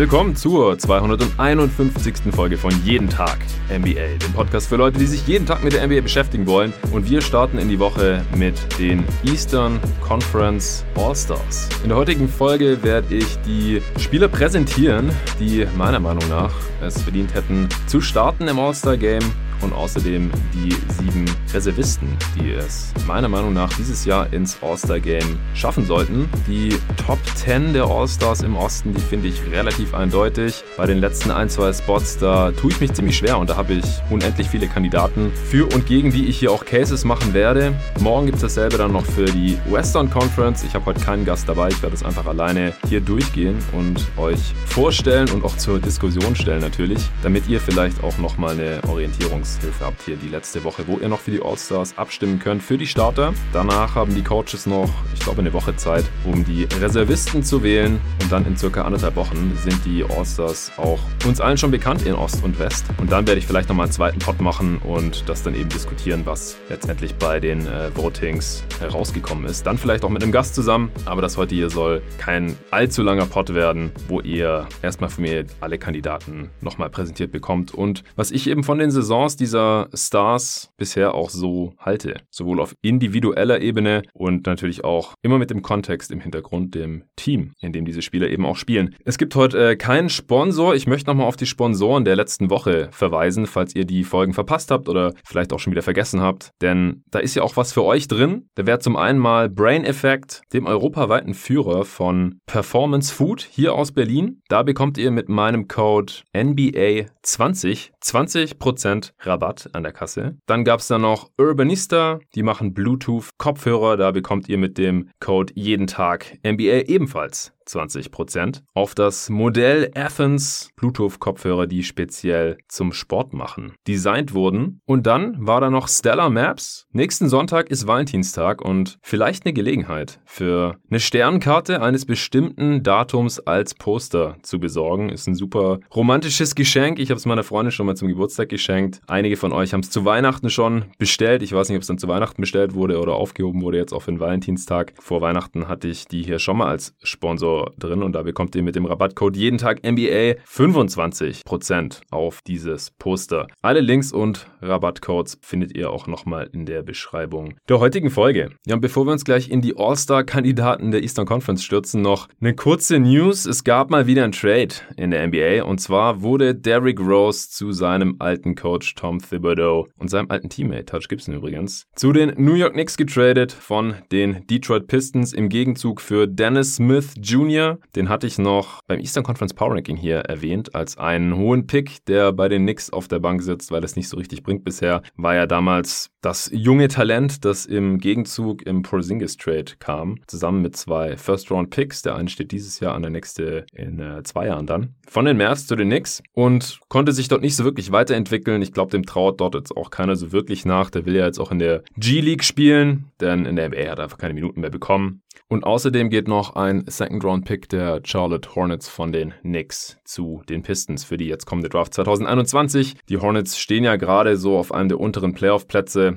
Willkommen zur 251. Folge von Jeden Tag NBA, dem Podcast für Leute, die sich jeden Tag mit der NBA beschäftigen wollen. Und wir starten in die Woche mit den Eastern Conference All-Stars. In der heutigen Folge werde ich die Spieler präsentieren, die meiner Meinung nach es verdient hätten, zu starten im All-Star-Game und außerdem die sieben Reservisten, die es meiner Meinung nach dieses Jahr ins All-Star-Game schaffen sollten. Die Top 10 der All-Stars im Osten, die finde ich relativ eindeutig. Bei den letzten ein, zwei Spots, da tue ich mich ziemlich schwer und da habe ich unendlich viele Kandidaten für und gegen die ich hier auch Cases machen werde. Morgen gibt es dasselbe dann noch für die Western Conference. Ich habe heute keinen Gast dabei, ich werde es einfach alleine hier durchgehen und euch vorstellen und auch zur Diskussion stellen natürlich, damit ihr vielleicht auch nochmal eine Orientierungs Trainingshilfe habt hier die letzte Woche, wo ihr noch für die All-Stars abstimmen könnt für die Starter. Danach haben die Coaches noch, ich glaube, eine Woche Zeit, um die Reservisten zu wählen. Und dann in circa anderthalb Wochen sind die All-Stars auch uns allen schon bekannt in Ost und West. Und dann werde ich vielleicht nochmal einen zweiten Pod machen und das dann eben diskutieren, was letztendlich bei den äh, Votings herausgekommen ist. Dann vielleicht auch mit einem Gast zusammen. Aber das heute hier soll kein allzu langer Pod werden, wo ihr erstmal von mir alle Kandidaten nochmal präsentiert bekommt. Und was ich eben von den Saisons dieser Stars bisher auch so halte. Sowohl auf individueller Ebene und natürlich auch immer mit dem Kontext im Hintergrund, dem Team, in dem diese Spieler eben auch spielen. Es gibt heute äh, keinen Sponsor. Ich möchte nochmal auf die Sponsoren der letzten Woche verweisen, falls ihr die Folgen verpasst habt oder vielleicht auch schon wieder vergessen habt. Denn da ist ja auch was für euch drin. Da wäre zum einen mal Brain Effect, dem europaweiten Führer von Performance Food hier aus Berlin. Da bekommt ihr mit meinem Code NBA20 20% Rabatt an der Kasse. Dann gab es da noch Urbanista, die machen Bluetooth-Kopfhörer. Da bekommt ihr mit dem Code jeden Tag NBA ebenfalls 20% auf das Modell Athens Bluetooth-Kopfhörer, die speziell zum Sport machen, designt wurden. Und dann war da noch Stellar Maps. Nächsten Sonntag ist Valentinstag und vielleicht eine Gelegenheit für eine Sternkarte eines bestimmten Datums als Poster zu besorgen. Ist ein super romantisches Geschenk. Ich habe es meiner Freundin schon mal zum Geburtstag geschenkt. Einige von euch haben es zu Weihnachten schon bestellt. Ich weiß nicht, ob es dann zu Weihnachten bestellt wurde oder aufgehoben wurde jetzt auf den Valentinstag. Vor Weihnachten hatte ich die hier schon mal als Sponsor drin und da bekommt ihr mit dem Rabattcode jeden Tag NBA 25% auf dieses Poster. Alle Links und Rabattcodes findet ihr auch nochmal in der Beschreibung der heutigen Folge. Ja, und bevor wir uns gleich in die All-Star-Kandidaten der Eastern Conference stürzen, noch eine kurze News. Es gab mal wieder ein Trade in der NBA und zwar wurde Derrick Rose zu seinem alten Coach Tom Thibodeau und seinem alten Teammate, Touch Gibson übrigens, zu den New York Knicks getradet von den Detroit Pistons im Gegenzug für Dennis Smith Jr. Jr., den hatte ich noch beim Eastern Conference Power Ranking hier erwähnt, als einen hohen Pick, der bei den Knicks auf der Bank sitzt, weil das nicht so richtig bringt bisher. War ja damals das junge Talent, das im Gegenzug im Porzingis Trade kam, zusammen mit zwei First-Round-Picks. Der eine steht dieses Jahr an, der nächste in äh, zwei Jahren dann. Von den Mavs zu den Knicks und konnte sich dort nicht so wirklich weiterentwickeln. Ich glaube, dem traut dort jetzt auch keiner so wirklich nach. Der will ja jetzt auch in der G-League spielen, denn in der NBA hat er einfach keine Minuten mehr bekommen. Und außerdem geht noch ein Second-Round-Pick der Charlotte Hornets von den Knicks zu den Pistons für die jetzt kommende Draft 2021. Die Hornets stehen ja gerade so auf einem der unteren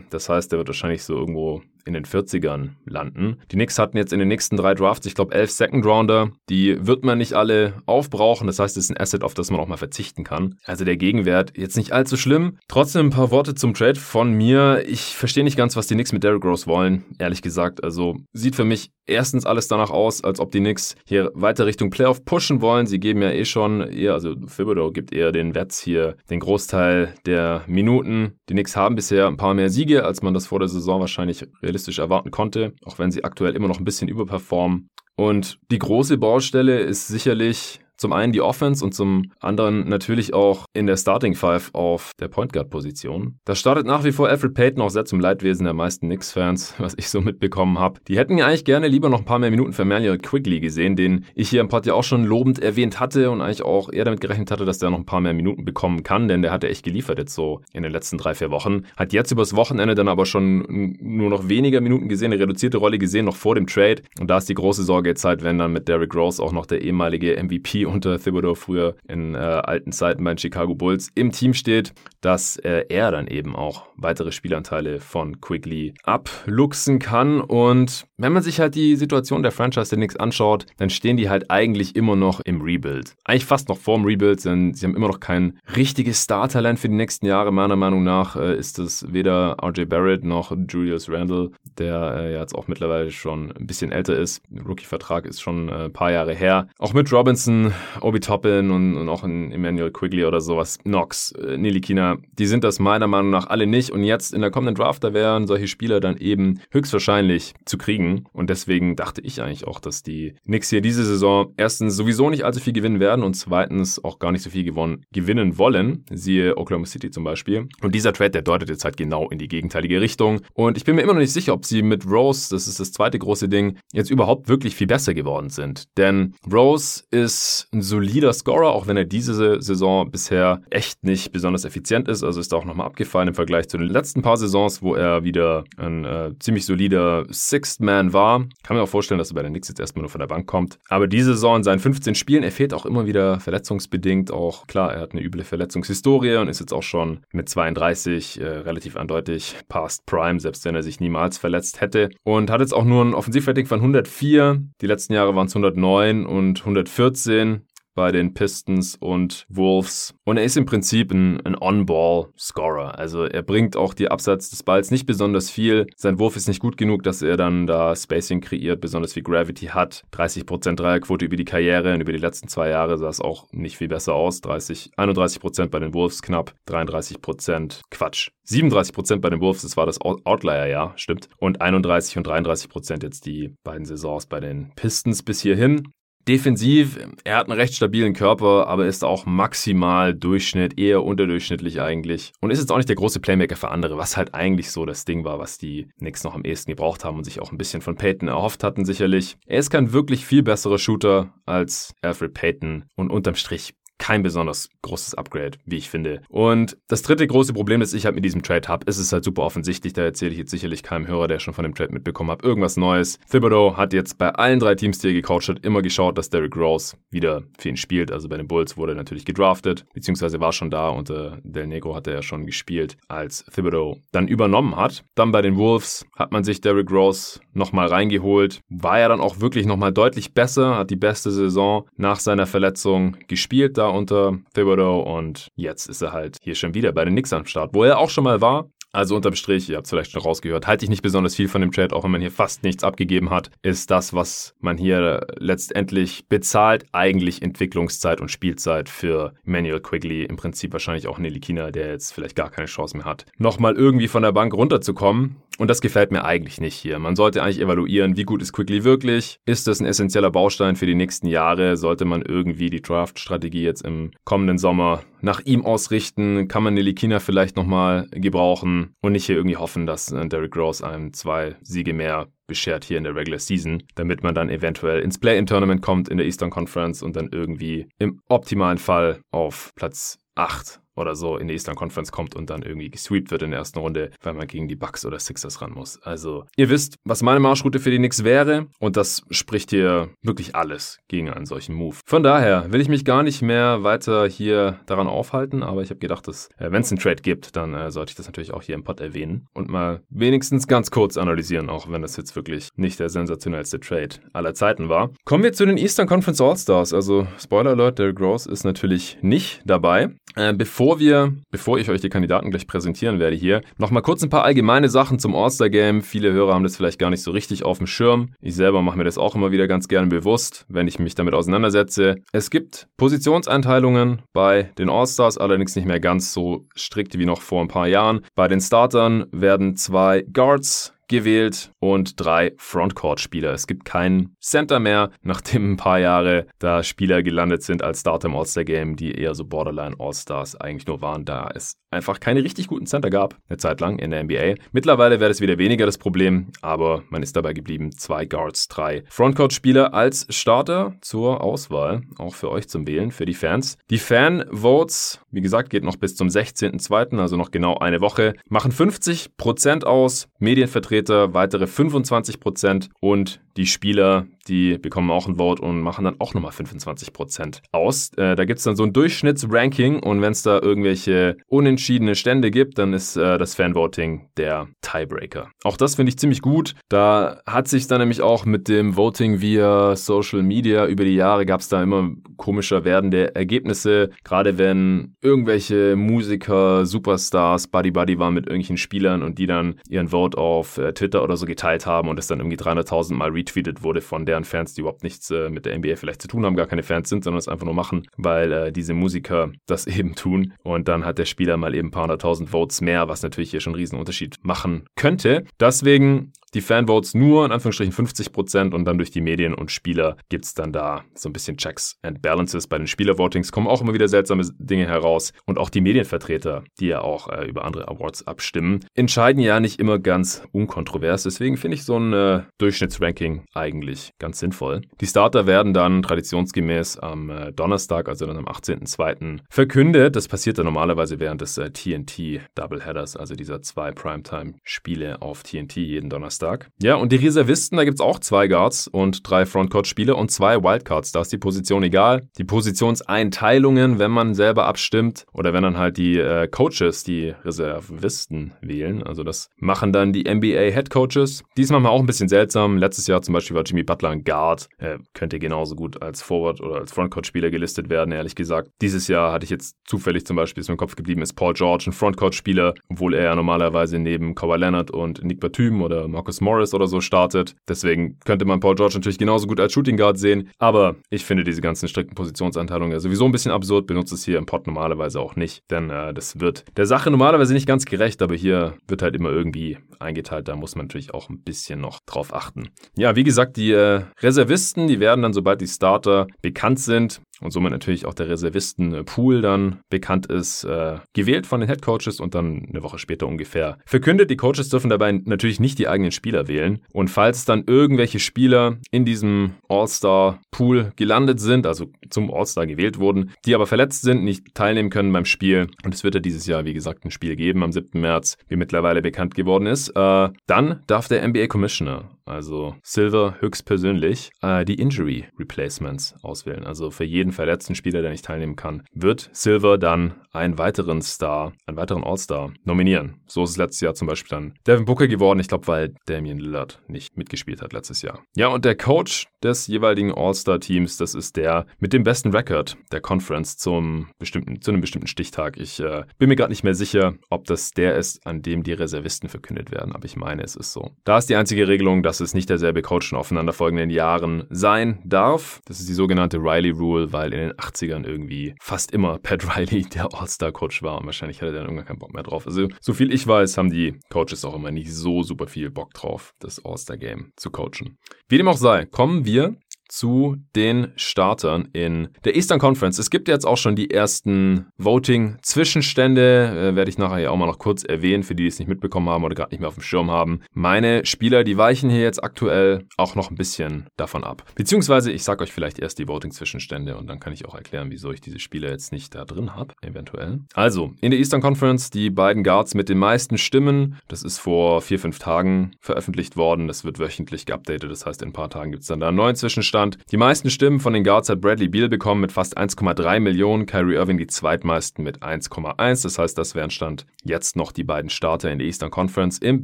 Das heißt, der wird wahrscheinlich so irgendwo in den 40ern landen. Die Knicks hatten jetzt in den nächsten drei Drafts, ich glaube, elf Second Rounder. Die wird man nicht alle aufbrauchen. Das heißt, es ist ein Asset, auf das man auch mal verzichten kann. Also der Gegenwert jetzt nicht allzu schlimm. Trotzdem ein paar Worte zum Trade von mir. Ich verstehe nicht ganz, was die Knicks mit Derrick Rose wollen, ehrlich gesagt. Also sieht für mich erstens alles danach aus, als ob die Knicks hier weiter Richtung Playoff pushen wollen. Sie geben ja eh schon eher, also Thibodeau gibt eher den Wets hier den Großteil der Minuten. Die Knicks haben bisher ein paar mehr Siege, als man das vor der Saison wahrscheinlich realistisch erwarten konnte, auch wenn sie aktuell immer noch ein bisschen überperformen. Und die große Baustelle ist sicherlich zum einen die Offense und zum anderen natürlich auch in der Starting Five auf der Point Guard Position. Da startet nach wie vor Alfred Payton auch sehr zum Leidwesen der meisten Knicks-Fans, was ich so mitbekommen habe. Die hätten ja eigentlich gerne lieber noch ein paar mehr Minuten für Manuel Quigley gesehen, den ich hier im Pod ja auch schon lobend erwähnt hatte und eigentlich auch eher damit gerechnet hatte, dass der noch ein paar mehr Minuten bekommen kann, denn der hat ja echt geliefert jetzt so in den letzten drei, vier Wochen. Hat jetzt übers Wochenende dann aber schon nur noch weniger Minuten gesehen, eine reduzierte Rolle gesehen, noch vor dem Trade. Und da ist die große Sorge jetzt halt, wenn dann mit Derrick Rose auch noch der ehemalige MVP unter Thibodeau früher in äh, alten Zeiten bei den Chicago Bulls im Team steht, dass äh, er dann eben auch weitere Spielanteile von Quigley abluchsen kann. Und wenn man sich halt die Situation der Franchise Knicks anschaut, dann stehen die halt eigentlich immer noch im Rebuild. Eigentlich fast noch vorm Rebuild, denn sie haben immer noch kein richtiges Star-Talent für die nächsten Jahre. Meiner Meinung nach äh, ist es weder RJ Barrett noch Julius Randle, der äh, jetzt auch mittlerweile schon ein bisschen älter ist. Rookie-Vertrag ist schon äh, ein paar Jahre her. Auch mit Robinson, Obi Toppin und, und auch in Emmanuel Quigley oder sowas, Knox, äh, Nilikina, die sind das meiner Meinung nach alle nicht. Und jetzt in der kommenden Draft, da wären solche Spieler dann eben höchstwahrscheinlich zu kriegen. Und deswegen dachte ich eigentlich auch, dass die Knicks hier diese Saison erstens sowieso nicht allzu viel gewinnen werden und zweitens auch gar nicht so viel gewonnen, gewinnen wollen. Siehe Oklahoma City zum Beispiel. Und dieser Trade, der deutet jetzt halt genau in die gegenteilige Richtung. Und ich bin mir immer noch nicht sicher, ob sie mit Rose, das ist das zweite große Ding, jetzt überhaupt wirklich viel besser geworden sind. Denn Rose ist ein solider Scorer, auch wenn er diese Saison bisher echt nicht besonders effizient ist. Also ist da auch nochmal abgefallen im Vergleich zu den letzten paar Saisons, wo er wieder ein äh, ziemlich solider Sixth Man war. Kann mir auch vorstellen, dass er bei den Knicks jetzt erstmal nur von der Bank kommt. Aber diese Saison in seinen 15 Spielen, er fehlt auch immer wieder verletzungsbedingt. Auch klar, er hat eine üble Verletzungshistorie und ist jetzt auch schon mit 32 äh, relativ eindeutig past Prime, selbst wenn er sich niemals verletzt hätte. Und hat jetzt auch nur ein Offensivrating von 104. Die letzten Jahre waren es 109 und 114 bei den Pistons und Wolves. Und er ist im Prinzip ein, ein On-Ball-Scorer. Also er bringt auch die Absatz des Balls nicht besonders viel. Sein Wurf ist nicht gut genug, dass er dann da Spacing kreiert, besonders viel Gravity hat. 30% Dreierquote über die Karriere und über die letzten zwei Jahre sah es auch nicht viel besser aus. 30, 31% bei den Wolves knapp, 33% Quatsch. 37% bei den Wolves, das war das Outlier, ja, stimmt. Und 31 und 33% jetzt die beiden Saisons bei den Pistons bis hierhin. Defensiv, er hat einen recht stabilen Körper, aber ist auch maximal Durchschnitt, eher unterdurchschnittlich eigentlich. Und ist jetzt auch nicht der große Playmaker für andere, was halt eigentlich so das Ding war, was die Knicks noch am ehesten gebraucht haben und sich auch ein bisschen von Peyton erhofft hatten sicherlich. Er ist kein wirklich viel besserer Shooter als Alfred Payton und unterm Strich kein besonders großes Upgrade, wie ich finde. Und das dritte große Problem, das ich halt mit diesem Trade habe, ist es halt super offensichtlich. Da erzähle ich jetzt sicherlich keinem Hörer, der schon von dem Trade mitbekommen hat, irgendwas Neues. Thibodeau hat jetzt bei allen drei Teams, die er gecoacht hat, immer geschaut, dass Derrick Rose wieder für ihn spielt. Also bei den Bulls wurde er natürlich gedraftet, beziehungsweise war schon da und äh, Del Negro hatte er schon gespielt, als Thibodeau dann übernommen hat. Dann bei den Wolves hat man sich Derrick Rose nochmal reingeholt. War er dann auch wirklich nochmal deutlich besser, hat die beste Saison nach seiner Verletzung gespielt da unter Thibodeau und jetzt ist er halt hier schon wieder bei den Knicks am Start, wo er auch schon mal war, also unterm Strich, ihr habt es vielleicht schon rausgehört, halte ich nicht besonders viel von dem Trade, auch wenn man hier fast nichts abgegeben hat, ist das, was man hier letztendlich bezahlt, eigentlich Entwicklungszeit und Spielzeit für Manuel Quigley, im Prinzip wahrscheinlich auch Nelly Kina, der jetzt vielleicht gar keine Chance mehr hat, nochmal irgendwie von der Bank runterzukommen. Und das gefällt mir eigentlich nicht hier. Man sollte eigentlich evaluieren, wie gut ist Quigley wirklich? Ist das ein essentieller Baustein für die nächsten Jahre? Sollte man irgendwie die Draft-Strategie jetzt im kommenden Sommer nach ihm ausrichten? Kann man Nelikina vielleicht nochmal gebrauchen und nicht hier irgendwie hoffen, dass äh, Derrick Rose einem zwei Siege mehr beschert hier in der Regular Season, damit man dann eventuell ins Play-in-Tournament kommt in der Eastern Conference und dann irgendwie im optimalen Fall auf Platz 8 oder so in die Eastern Conference kommt und dann irgendwie gesweept wird in der ersten Runde, weil man gegen die Bucks oder Sixers ran muss. Also, ihr wisst, was meine Marschroute für die Knicks wäre und das spricht hier wirklich alles gegen einen solchen Move. Von daher will ich mich gar nicht mehr weiter hier daran aufhalten, aber ich habe gedacht, dass äh, wenn es einen Trade gibt, dann äh, sollte ich das natürlich auch hier im Pod erwähnen und mal wenigstens ganz kurz analysieren, auch wenn das jetzt wirklich nicht der sensationellste Trade aller Zeiten war. Kommen wir zu den Eastern Conference All-Stars. Also, Spoiler Alert, Derrick Rose ist natürlich nicht dabei. Äh, bevor Bevor wir, bevor ich euch die Kandidaten gleich präsentieren werde hier, nochmal kurz ein paar allgemeine Sachen zum All-Star-Game. Viele Hörer haben das vielleicht gar nicht so richtig auf dem Schirm. Ich selber mache mir das auch immer wieder ganz gerne bewusst, wenn ich mich damit auseinandersetze. Es gibt Positionseinteilungen bei den All-Stars, allerdings nicht mehr ganz so strikt wie noch vor ein paar Jahren. Bei den Startern werden zwei Guards gewählt und drei Frontcourt-Spieler. Es gibt keinen Center mehr, nachdem ein paar Jahre da Spieler gelandet sind als Starter im All-Star-Game, die eher so Borderline All-Stars eigentlich nur waren, da es einfach keine richtig guten Center gab, eine Zeit lang in der NBA. Mittlerweile wäre das wieder weniger das Problem, aber man ist dabei geblieben, zwei Guards, drei Frontcourt-Spieler als Starter zur Auswahl, auch für euch zum Wählen, für die Fans. Die Fan-Votes, wie gesagt, geht noch bis zum 16.02., also noch genau eine Woche, machen 50% aus, Medienvertreter weitere 25% und die Spieler, die bekommen auch ein Vote und machen dann auch nochmal 25% aus. Äh, da gibt es dann so ein Durchschnittsranking und wenn es da irgendwelche unentschiedene Stände gibt, dann ist äh, das Fanvoting der Tiebreaker. Auch das finde ich ziemlich gut. Da hat sich dann nämlich auch mit dem Voting via Social Media über die Jahre gab es da immer komischer werdende Ergebnisse, gerade wenn irgendwelche Musiker, Superstars Buddy Buddy waren mit irgendwelchen Spielern und die dann ihren Vote auf äh, Twitter oder so geteilt haben und es dann irgendwie 300.000 Mal retweetet wurde von deren Fans, die überhaupt nichts äh, mit der NBA vielleicht zu tun haben, gar keine Fans sind, sondern es einfach nur machen, weil äh, diese Musiker das eben tun. Und dann hat der Spieler mal eben ein paar hunderttausend Votes mehr, was natürlich hier schon einen riesen Unterschied machen könnte. Deswegen die Fanvotes nur in Anführungsstrichen 50 Prozent und dann durch die Medien und Spieler gibt es dann da so ein bisschen Checks and Balances. Bei den Spielervotings kommen auch immer wieder seltsame Dinge heraus und auch die Medienvertreter, die ja auch äh, über andere Awards abstimmen, entscheiden ja nicht immer ganz unkontrovers. Deswegen finde ich so ein äh, Durchschnittsranking eigentlich ganz sinnvoll. Die Starter werden dann traditionsgemäß am äh, Donnerstag, also dann am 18.02. verkündet. Das passiert dann normalerweise während des TNT äh, Doubleheaders, also dieser zwei Primetime-Spiele auf TNT jeden Donnerstag. Samstag. Ja, und die Reservisten, da gibt es auch zwei Guards und drei Frontcourt-Spieler und zwei Wildcards. Da ist die Position egal. Die Positionseinteilungen, wenn man selber abstimmt oder wenn dann halt die äh, Coaches die Reservisten wählen. Also das machen dann die NBA Head Coaches. Diesmal mal auch ein bisschen seltsam. Letztes Jahr zum Beispiel war Jimmy Butler ein Guard. Er könnte genauso gut als Forward oder als Frontcourt-Spieler gelistet werden, ehrlich gesagt. Dieses Jahr hatte ich jetzt zufällig zum Beispiel, ist mir im Kopf geblieben, ist Paul George ein Frontcourt-Spieler, obwohl er ja normalerweise neben Kawhi Leonard und Nick Batum oder Marcus Marcus Morris oder so startet. Deswegen könnte man Paul George natürlich genauso gut als Shooting Guard sehen. Aber ich finde diese ganzen strikten Positionsanteilungen ja sowieso ein bisschen absurd. Benutze es hier im Pod normalerweise auch nicht. Denn äh, das wird der Sache normalerweise nicht ganz gerecht. Aber hier wird halt immer irgendwie eingeteilt. Da muss man natürlich auch ein bisschen noch drauf achten. Ja, wie gesagt, die äh, Reservisten, die werden dann, sobald die Starter bekannt sind, und somit natürlich auch der Reservistenpool dann bekannt ist, äh, gewählt von den Head Coaches und dann eine Woche später ungefähr verkündet. Die Coaches dürfen dabei natürlich nicht die eigenen Spieler wählen. Und falls dann irgendwelche Spieler in diesem All-Star-Pool gelandet sind, also zum All-Star gewählt wurden, die aber verletzt sind, nicht teilnehmen können beim Spiel, und es wird ja dieses Jahr, wie gesagt, ein Spiel geben am 7. März, wie mittlerweile bekannt geworden ist, äh, dann darf der NBA Commissioner also Silver höchstpersönlich, äh, die Injury Replacements auswählen. Also für jeden verletzten Spieler, der nicht teilnehmen kann, wird Silver dann einen weiteren Star, einen weiteren All-Star nominieren. So ist es letztes Jahr zum Beispiel dann Devin Booker geworden. Ich glaube, weil Damian Lillard nicht mitgespielt hat letztes Jahr. Ja, und der Coach des jeweiligen All-Star-Teams, das ist der mit dem besten Record der Conference zum bestimmten, zu einem bestimmten Stichtag. Ich äh, bin mir gerade nicht mehr sicher, ob das der ist, an dem die Reservisten verkündet werden, aber ich meine, es ist so. Da ist die einzige Regelung, dass dass es nicht derselbe Coach in aufeinanderfolgenden Jahren sein darf. Das ist die sogenannte Riley Rule, weil in den 80ern irgendwie fast immer Pat Riley der All-Star-Coach war und wahrscheinlich hatte er dann irgendwann keinen Bock mehr drauf. Also, so viel ich weiß, haben die Coaches auch immer nicht so super viel Bock drauf, das All-Star-Game zu coachen. Wie dem auch sei, kommen wir zu den Startern in der Eastern Conference. Es gibt jetzt auch schon die ersten Voting-Zwischenstände, äh, werde ich nachher ja auch mal noch kurz erwähnen, für die, die es nicht mitbekommen haben oder gerade nicht mehr auf dem Schirm haben. Meine Spieler, die weichen hier jetzt aktuell auch noch ein bisschen davon ab. Beziehungsweise ich sage euch vielleicht erst die Voting-Zwischenstände und dann kann ich auch erklären, wieso ich diese Spieler jetzt nicht da drin habe, eventuell. Also, in der Eastern Conference die beiden Guards mit den meisten Stimmen. Das ist vor vier, fünf Tagen veröffentlicht worden. Das wird wöchentlich geupdatet. Das heißt, in ein paar Tagen gibt es dann da einen neuen Zwischenstand. Stand. Die meisten Stimmen von den Guards hat Bradley Beal bekommen mit fast 1,3 Millionen, Kyrie Irving die zweitmeisten mit 1,1. Das heißt, das wären Stand jetzt noch die beiden Starter in der Eastern Conference im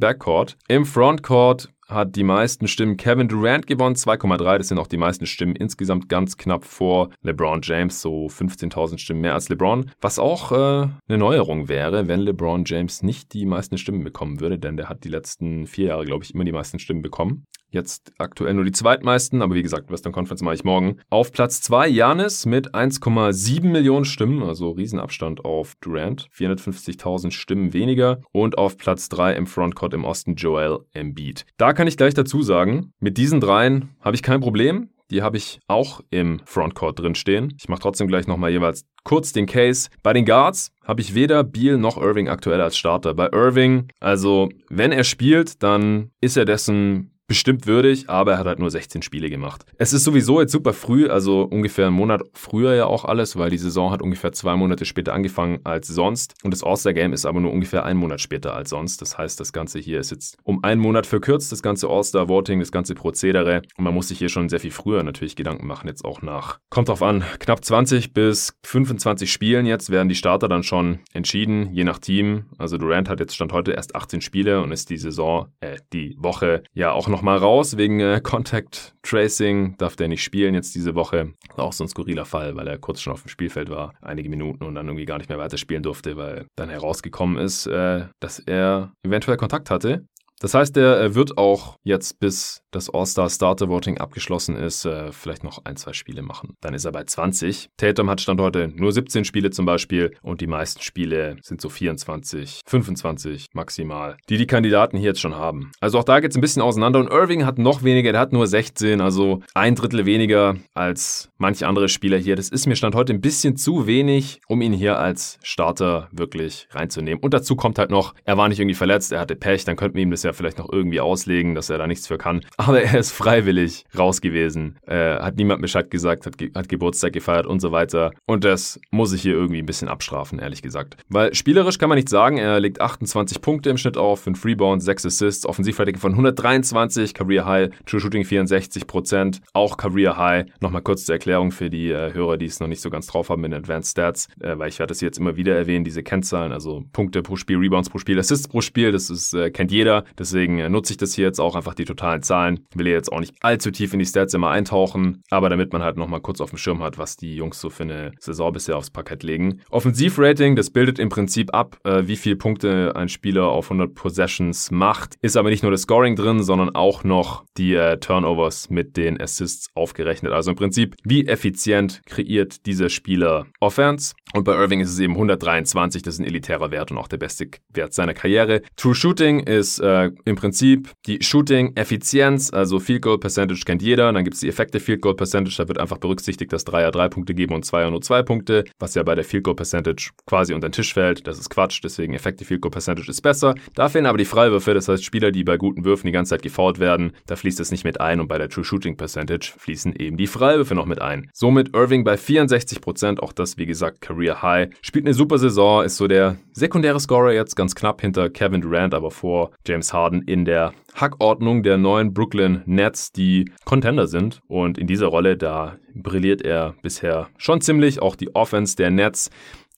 Backcourt. Im Frontcourt hat die meisten Stimmen Kevin Durant gewonnen, 2,3. Das sind auch die meisten Stimmen insgesamt ganz knapp vor LeBron James, so 15.000 Stimmen mehr als LeBron. Was auch äh, eine Neuerung wäre, wenn LeBron James nicht die meisten Stimmen bekommen würde, denn der hat die letzten vier Jahre, glaube ich, immer die meisten Stimmen bekommen. Jetzt aktuell nur die zweitmeisten, aber wie gesagt, Western Conference mache ich morgen. Auf Platz 2 Janis mit 1,7 Millionen Stimmen, also Riesenabstand auf Durant, 450.000 Stimmen weniger. Und auf Platz 3 im Frontcourt im Osten Joel Embiid. Da kann ich gleich dazu sagen, mit diesen dreien habe ich kein Problem. Die habe ich auch im Frontcourt drin stehen. Ich mache trotzdem gleich nochmal jeweils kurz den Case. Bei den Guards habe ich weder Beal noch Irving aktuell als Starter. Bei Irving, also wenn er spielt, dann ist er dessen bestimmt würdig, aber er hat halt nur 16 Spiele gemacht. Es ist sowieso jetzt super früh, also ungefähr einen Monat früher ja auch alles, weil die Saison hat ungefähr zwei Monate später angefangen als sonst und das All-Star-Game ist aber nur ungefähr einen Monat später als sonst. Das heißt, das Ganze hier ist jetzt um einen Monat verkürzt, das ganze All-Star-Voting, das ganze Prozedere und man muss sich hier schon sehr viel früher natürlich Gedanken machen, jetzt auch nach, kommt drauf an, knapp 20 bis 25 Spielen jetzt werden die Starter dann schon entschieden, je nach Team. Also Durant hat jetzt Stand heute erst 18 Spiele und ist die Saison, äh, die Woche ja auch nochmal raus wegen äh, Contact Tracing, darf der nicht spielen jetzt diese Woche. Auch so ein skurriler Fall, weil er kurz schon auf dem Spielfeld war, einige Minuten und dann irgendwie gar nicht mehr weiterspielen durfte, weil dann herausgekommen ist, äh, dass er eventuell Kontakt hatte. Das heißt, er wird auch jetzt, bis das All-Star Starter Voting abgeschlossen ist, äh, vielleicht noch ein, zwei Spiele machen. Dann ist er bei 20. Tatum hat Stand heute nur 17 Spiele zum Beispiel und die meisten Spiele sind so 24, 25 maximal, die die Kandidaten hier jetzt schon haben. Also auch da geht es ein bisschen auseinander und Irving hat noch weniger, der hat nur 16, also ein Drittel weniger als manche andere Spieler hier. Das ist mir Stand heute ein bisschen zu wenig, um ihn hier als Starter wirklich reinzunehmen. Und dazu kommt halt noch, er war nicht irgendwie verletzt, er hatte Pech, dann könnten wir ihm das ja vielleicht noch irgendwie auslegen, dass er da nichts für kann. Aber er ist freiwillig raus gewesen, äh, hat niemand Bescheid gesagt, hat, ge hat Geburtstag gefeiert und so weiter. Und das muss ich hier irgendwie ein bisschen abstrafen, ehrlich gesagt. Weil spielerisch kann man nicht sagen, er legt 28 Punkte im Schnitt auf, 5 Rebounds, 6 Assists, Offensivrating von 123, Career High, True Shooting 64%, auch Career High. Nochmal kurz zur Erklärung für die äh, Hörer, die es noch nicht so ganz drauf haben in Advanced Stats, äh, weil ich werde das jetzt immer wieder erwähnen, diese Kennzahlen, also Punkte pro Spiel, Rebounds pro Spiel, Assists pro Spiel, das ist, äh, kennt jeder. Deswegen äh, nutze ich das hier jetzt auch einfach die totalen Zahlen. Will jetzt auch nicht allzu tief in die Stats immer eintauchen, aber damit man halt nochmal kurz auf dem Schirm hat, was die Jungs so für eine Saison bisher aufs Parkett legen. Offensivrating, das bildet im Prinzip ab, äh, wie viele Punkte ein Spieler auf 100 Possessions macht. Ist aber nicht nur das Scoring drin, sondern auch noch die äh, Turnovers mit den Assists aufgerechnet. Also im Prinzip, wie effizient kreiert dieser Spieler Offense. Und bei Irving ist es eben 123, das ist ein elitärer Wert und auch der beste Wert seiner Karriere. True Shooting ist äh, im Prinzip die Shooting-Effizienz, also Field Goal Percentage kennt jeder. Dann gibt es die Effekte Field Goal Percentage, da wird einfach berücksichtigt, dass Dreier drei Punkte geben und Zweier nur zwei Punkte, was ja bei der Field Goal Percentage quasi unter den Tisch fällt. Das ist Quatsch, deswegen Effekte Field Goal Percentage ist besser. Da fehlen aber die Freiwürfe, das heißt Spieler, die bei guten Würfen die ganze Zeit gefault werden, da fließt es nicht mit ein und bei der True Shooting Percentage fließen eben die Freiwürfe noch mit ein. Somit Irving bei 64%, auch das wie gesagt Career High, spielt eine super Saison, ist so der sekundäre Scorer jetzt ganz knapp hinter Kevin Durant, aber vor James Harden in der Hackordnung der neuen Brooklyn Nets, die Contender sind. Und in dieser Rolle, da brilliert er bisher schon ziemlich. Auch die Offense der Nets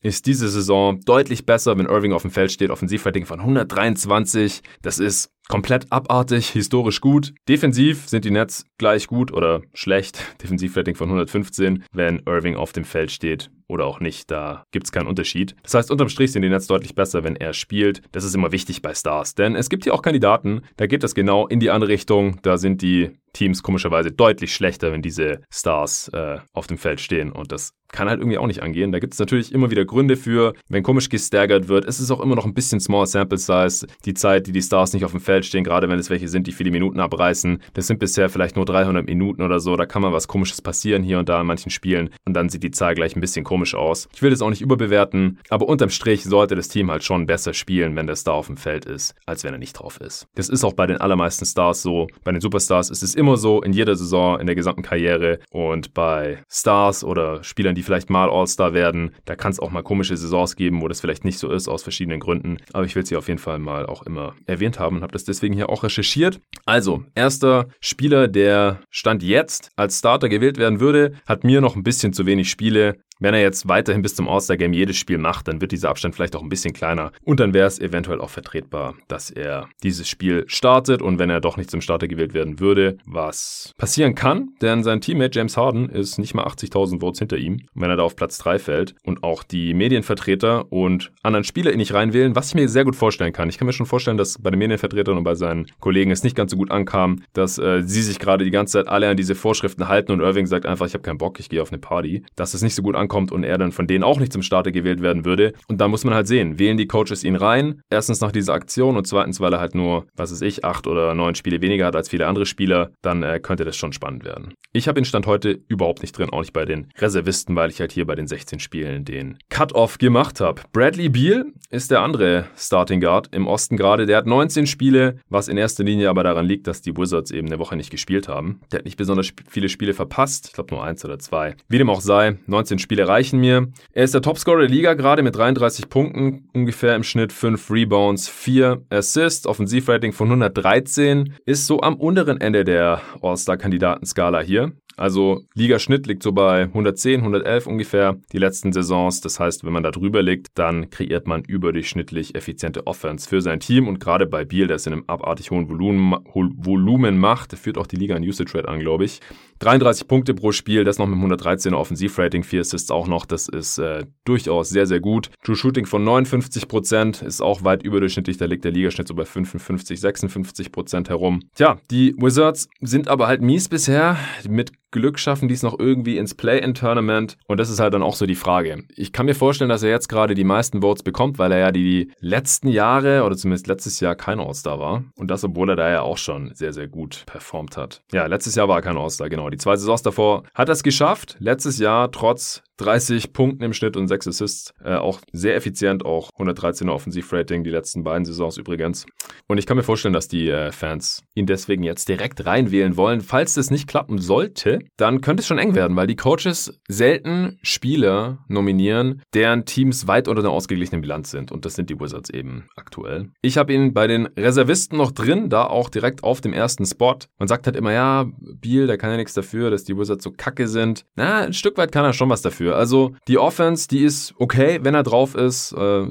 ist diese Saison deutlich besser, wenn Irving auf dem Feld steht. Offensivrating von 123. Das ist komplett abartig, historisch gut. Defensiv sind die Nets gleich gut oder schlecht. Defensivrating von 115, wenn Irving auf dem Feld steht oder auch nicht. Da gibt es keinen Unterschied. Das heißt, unterm Strich sind die Nets deutlich besser, wenn er spielt. Das ist immer wichtig bei Stars, denn es gibt hier auch Kandidaten, da geht das genau in die andere Richtung. Da sind die Teams komischerweise deutlich schlechter, wenn diese Stars äh, auf dem Feld stehen. Und das kann halt irgendwie auch nicht angehen. Da gibt es natürlich immer wieder Gründe für, wenn komisch gestaggert wird. Es ist auch immer noch ein bisschen Small Sample Size. Die Zeit, die die Stars nicht auf dem Feld stehen, gerade wenn es welche sind, die viele Minuten abreißen. Das sind bisher vielleicht nur 300 Minuten oder so. Da kann mal was Komisches passieren hier und da in manchen Spielen. Und dann sieht die Zahl gleich ein bisschen komisch komisch aus. Ich will das auch nicht überbewerten, aber unterm Strich sollte das Team halt schon besser spielen, wenn der Star auf dem Feld ist, als wenn er nicht drauf ist. Das ist auch bei den allermeisten Stars so. Bei den Superstars ist es immer so, in jeder Saison, in der gesamten Karriere. Und bei Stars oder Spielern, die vielleicht mal All-Star werden, da kann es auch mal komische Saisons geben, wo das vielleicht nicht so ist, aus verschiedenen Gründen. Aber ich will sie auf jeden Fall mal auch immer erwähnt haben und habe das deswegen hier auch recherchiert. Also, erster Spieler, der Stand jetzt als Starter gewählt werden würde, hat mir noch ein bisschen zu wenig Spiele. Wenn er jetzt weiterhin bis zum All-Star-Game jedes Spiel macht, dann wird dieser Abstand vielleicht auch ein bisschen kleiner. Und dann wäre es eventuell auch vertretbar, dass er dieses Spiel startet. Und wenn er doch nicht zum Starter gewählt werden würde, was passieren kann, denn sein Teammate James Harden ist nicht mal 80.000 Votes hinter ihm, wenn er da auf Platz 3 fällt. Und auch die Medienvertreter und anderen Spieler ihn nicht reinwählen, was ich mir sehr gut vorstellen kann. Ich kann mir schon vorstellen, dass bei den Medienvertretern und bei seinen Kollegen es nicht ganz so gut ankam, dass äh, sie sich gerade die ganze Zeit alle an diese Vorschriften halten und Irving sagt einfach, ich habe keinen Bock, ich gehe auf eine Party, dass es nicht so gut ankommt kommt und er dann von denen auch nicht zum Starter gewählt werden würde. Und da muss man halt sehen, wählen die Coaches ihn rein. Erstens nach dieser Aktion und zweitens, weil er halt nur, was weiß ich, acht oder neun Spiele weniger hat als viele andere Spieler, dann äh, könnte das schon spannend werden. Ich habe den Stand heute überhaupt nicht drin, auch nicht bei den Reservisten, weil ich halt hier bei den 16 Spielen den Cut-Off gemacht habe. Bradley Beal ist der andere Starting Guard im Osten gerade. Der hat 19 Spiele, was in erster Linie aber daran liegt, dass die Wizards eben eine Woche nicht gespielt haben. Der hat nicht besonders viele Spiele verpasst. Ich glaube nur eins oder zwei. Wie dem auch sei, 19 Spiele reichen mir. Er ist der Topscorer der Liga gerade mit 33 Punkten, ungefähr im Schnitt 5 Rebounds, 4 Assists, Offensivrating von 113, ist so am unteren Ende der All-Star-Kandidatenskala hier. Also Ligaschnitt liegt so bei 110, 111 ungefähr die letzten Saisons. Das heißt, wenn man da drüber liegt, dann kreiert man überdurchschnittlich effiziente Offense für sein Team. Und gerade bei Biel, der es in einem abartig hohen Volumen, Volumen macht, führt auch die Liga in Usage Rate an, glaube ich. 33 Punkte pro Spiel, das noch mit 113er Offensivrating, 4 Assists auch noch. Das ist äh, durchaus sehr, sehr gut. True Shooting von 59 Prozent ist auch weit überdurchschnittlich. Da liegt der Ligaschnitt so bei 55, 56 Prozent herum. Tja, die Wizards sind aber halt mies bisher. Mit Glück schaffen die es noch irgendwie ins Play-in-Tournament. Und das ist halt dann auch so die Frage. Ich kann mir vorstellen, dass er jetzt gerade die meisten Votes bekommt, weil er ja die letzten Jahre oder zumindest letztes Jahr kein All-Star war. Und das, obwohl er da ja auch schon sehr, sehr gut performt hat. Ja, letztes Jahr war er kein All-Star, genau. Die zwei Saisons davor hat er es geschafft. Letztes Jahr trotz 30 Punkten im Schnitt und 6 Assists. Äh, auch sehr effizient, auch 113er Offensivrating, die letzten beiden Saisons übrigens. Und ich kann mir vorstellen, dass die äh, Fans ihn deswegen jetzt direkt reinwählen wollen. Falls das nicht klappen sollte, dann könnte es schon eng werden, weil die Coaches selten Spieler nominieren, deren Teams weit unter der ausgeglichenen Bilanz sind. Und das sind die Wizards eben aktuell. Ich habe ihn bei den Reservisten noch drin, da auch direkt auf dem ersten Spot. Man sagt halt immer, ja, Biel, der kann ja nichts dafür, dass die Wizards so kacke sind. Na, ein Stück weit kann er schon was dafür. Also die Offense, die ist okay, wenn er drauf ist. Äh,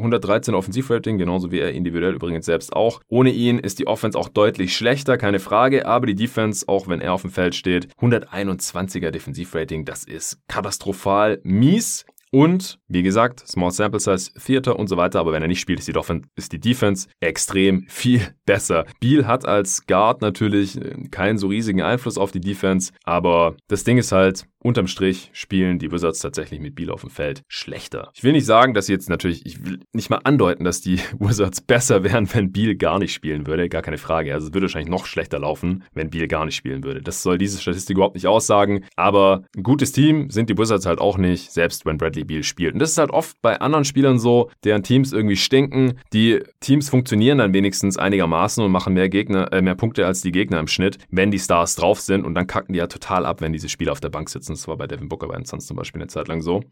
113 Offensivrating, genauso wie er individuell übrigens selbst auch. Ohne ihn ist die Offense auch deutlich schlechter, keine Frage, aber die Defense, auch wenn er auf dem Feld steht, 121er Defensivrating, das ist katastrophal mies. Und, wie gesagt, Small Sample Size, Theater und so weiter, aber wenn er nicht spielt, ist die, Offense, ist die Defense extrem viel besser. Beal hat als Guard natürlich keinen so riesigen Einfluss auf die Defense, aber das Ding ist halt, unterm Strich spielen die Wizards tatsächlich mit Beal auf dem Feld schlechter. Ich will nicht sagen, dass jetzt natürlich, ich will nicht mal andeuten, dass die Wizards besser wären, wenn Beal gar nicht spielen würde. Gar keine Frage. Also es würde wahrscheinlich noch schlechter laufen, wenn Beal gar nicht spielen würde. Das soll diese Statistik überhaupt nicht aussagen. Aber ein gutes Team sind die Wizards halt auch nicht, selbst wenn Bradley Beal spielt. Und das ist halt oft bei anderen Spielern so, deren Teams irgendwie stinken. Die Teams funktionieren dann wenigstens einigermaßen und machen mehr Gegner, äh, mehr Punkte als die Gegner im Schnitt, wenn die Stars drauf sind. Und dann kacken die ja total ab, wenn diese Spieler auf der Bank sitzen. Das war bei Devin Booker bei den Suns zum Beispiel eine Zeit lang so.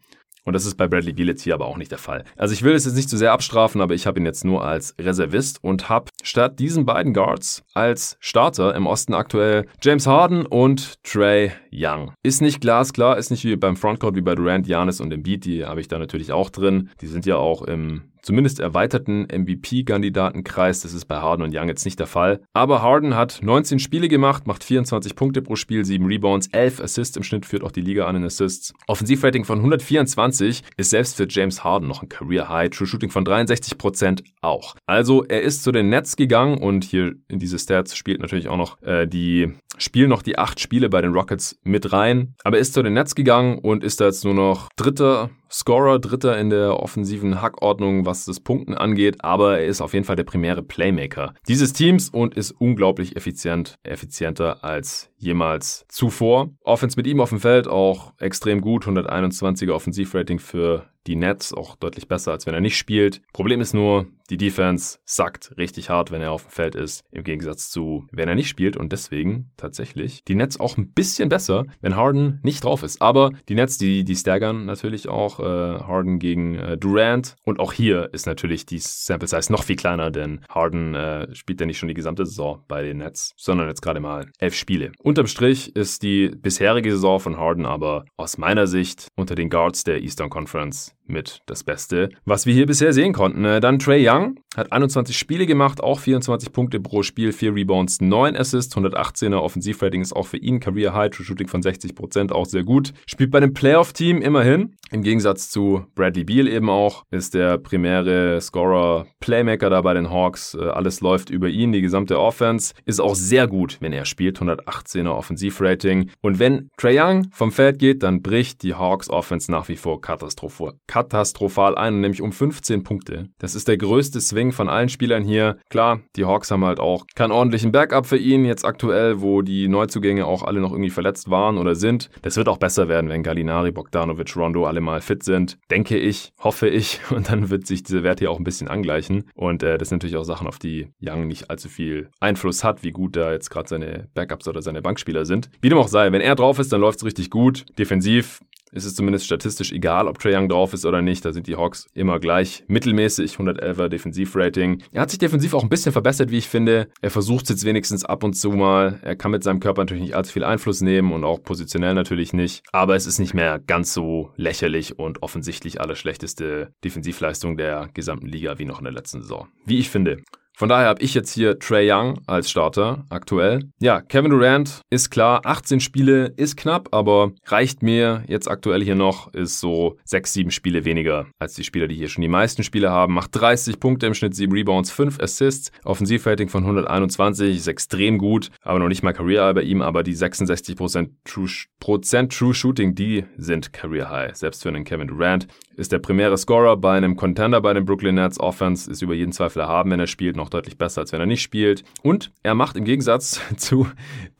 Und das ist bei Bradley Beal jetzt hier aber auch nicht der Fall. Also ich will es jetzt nicht zu sehr abstrafen, aber ich habe ihn jetzt nur als Reservist und habe statt diesen beiden Guards als Starter im Osten aktuell James Harden und Trey Young. Ist nicht glasklar, ist nicht wie beim Frontcourt wie bei Durant, Giannis und Embiid, die habe ich da natürlich auch drin. Die sind ja auch im zumindest erweiterten MVP-Kandidatenkreis. Das ist bei Harden und Young jetzt nicht der Fall. Aber Harden hat 19 Spiele gemacht, macht 24 Punkte pro Spiel, 7 Rebounds, 11 Assists im Schnitt, führt auch die Liga an in Assists. Offensivrating von 124 ist selbst für James Harden noch ein Career High. True Shooting von 63% auch. Also er ist zu den Nets gegangen und hier in diese Stats spielt natürlich auch noch äh, die spielen noch die acht Spiele bei den Rockets mit rein, aber ist zu den Nets gegangen und ist da jetzt nur noch Dritter Scorer, Dritter in der offensiven Hackordnung, was das Punkten angeht, aber er ist auf jeden Fall der primäre Playmaker dieses Teams und ist unglaublich effizient, effizienter als jemals zuvor. Offense mit ihm auf dem Feld auch extrem gut, 121er Offensivrating für die Nets auch deutlich besser, als wenn er nicht spielt. Problem ist nur, die Defense sackt richtig hart, wenn er auf dem Feld ist, im Gegensatz zu, wenn er nicht spielt. Und deswegen tatsächlich die Nets auch ein bisschen besser, wenn Harden nicht drauf ist. Aber die Nets, die, die staggern natürlich auch äh, Harden gegen äh, Durant. Und auch hier ist natürlich die Sample Size noch viel kleiner, denn Harden äh, spielt ja nicht schon die gesamte Saison bei den Nets, sondern jetzt gerade mal elf Spiele. Unterm Strich ist die bisherige Saison von Harden aber aus meiner Sicht unter den Guards der Eastern Conference mit das Beste, was wir hier bisher sehen konnten. Äh, dann Trey Young hat 21 Spiele gemacht, auch 24 Punkte pro Spiel, 4 Rebounds, 9 Assists, 118er Offensivrating ist auch für ihn Career High, True Shooting von 60%, auch sehr gut. Spielt bei dem Playoff-Team immerhin, im Gegensatz zu Bradley Beal eben auch, ist der primäre Scorer, Playmaker da bei den Hawks. Äh, alles läuft über ihn, die gesamte Offense ist auch sehr gut, wenn er spielt, 118er Offensivrating. Und wenn Trey Young vom Feld geht, dann bricht die Hawks Offense nach wie vor katastrophal katastrophal ein, nämlich um 15 Punkte. Das ist der größte Swing von allen Spielern hier. Klar, die Hawks haben halt auch keinen ordentlichen Backup für ihn jetzt aktuell, wo die Neuzugänge auch alle noch irgendwie verletzt waren oder sind. Das wird auch besser werden, wenn Gallinari, Bogdanovic, Rondo alle mal fit sind. Denke ich, hoffe ich. Und dann wird sich dieser Wert hier auch ein bisschen angleichen. Und äh, das sind natürlich auch Sachen, auf die Young nicht allzu viel Einfluss hat, wie gut da jetzt gerade seine Backups oder seine Bankspieler sind. Wie dem auch sei, wenn er drauf ist, dann läuft es richtig gut. Defensiv ist es zumindest statistisch egal, ob Trae Young drauf ist oder nicht. Da sind die Hawks immer gleich mittelmäßig, 111er Defensivrating. Er hat sich defensiv auch ein bisschen verbessert, wie ich finde. Er versucht es jetzt wenigstens ab und zu mal. Er kann mit seinem Körper natürlich nicht allzu viel Einfluss nehmen und auch positionell natürlich nicht. Aber es ist nicht mehr ganz so lächerlich und offensichtlich allerschlechteste Defensivleistung der gesamten Liga wie noch in der letzten Saison. Wie ich finde. Von daher habe ich jetzt hier Trey Young als Starter aktuell. Ja, Kevin Durant ist klar, 18 Spiele ist knapp, aber reicht mir jetzt aktuell hier noch, ist so 6, 7 Spiele weniger als die Spieler, die hier schon die meisten Spiele haben. Macht 30 Punkte im Schnitt, 7 Rebounds, 5 Assists. Offensivrating von 121 ist extrem gut, aber noch nicht mal Career High bei ihm, aber die 66% True, Prozent True Shooting, die sind Career High, selbst für einen Kevin Durant ist der primäre Scorer bei einem Contender bei den Brooklyn Nets. Offense ist über jeden Zweifel erhaben, wenn er spielt, noch deutlich besser, als wenn er nicht spielt. Und er macht im Gegensatz zu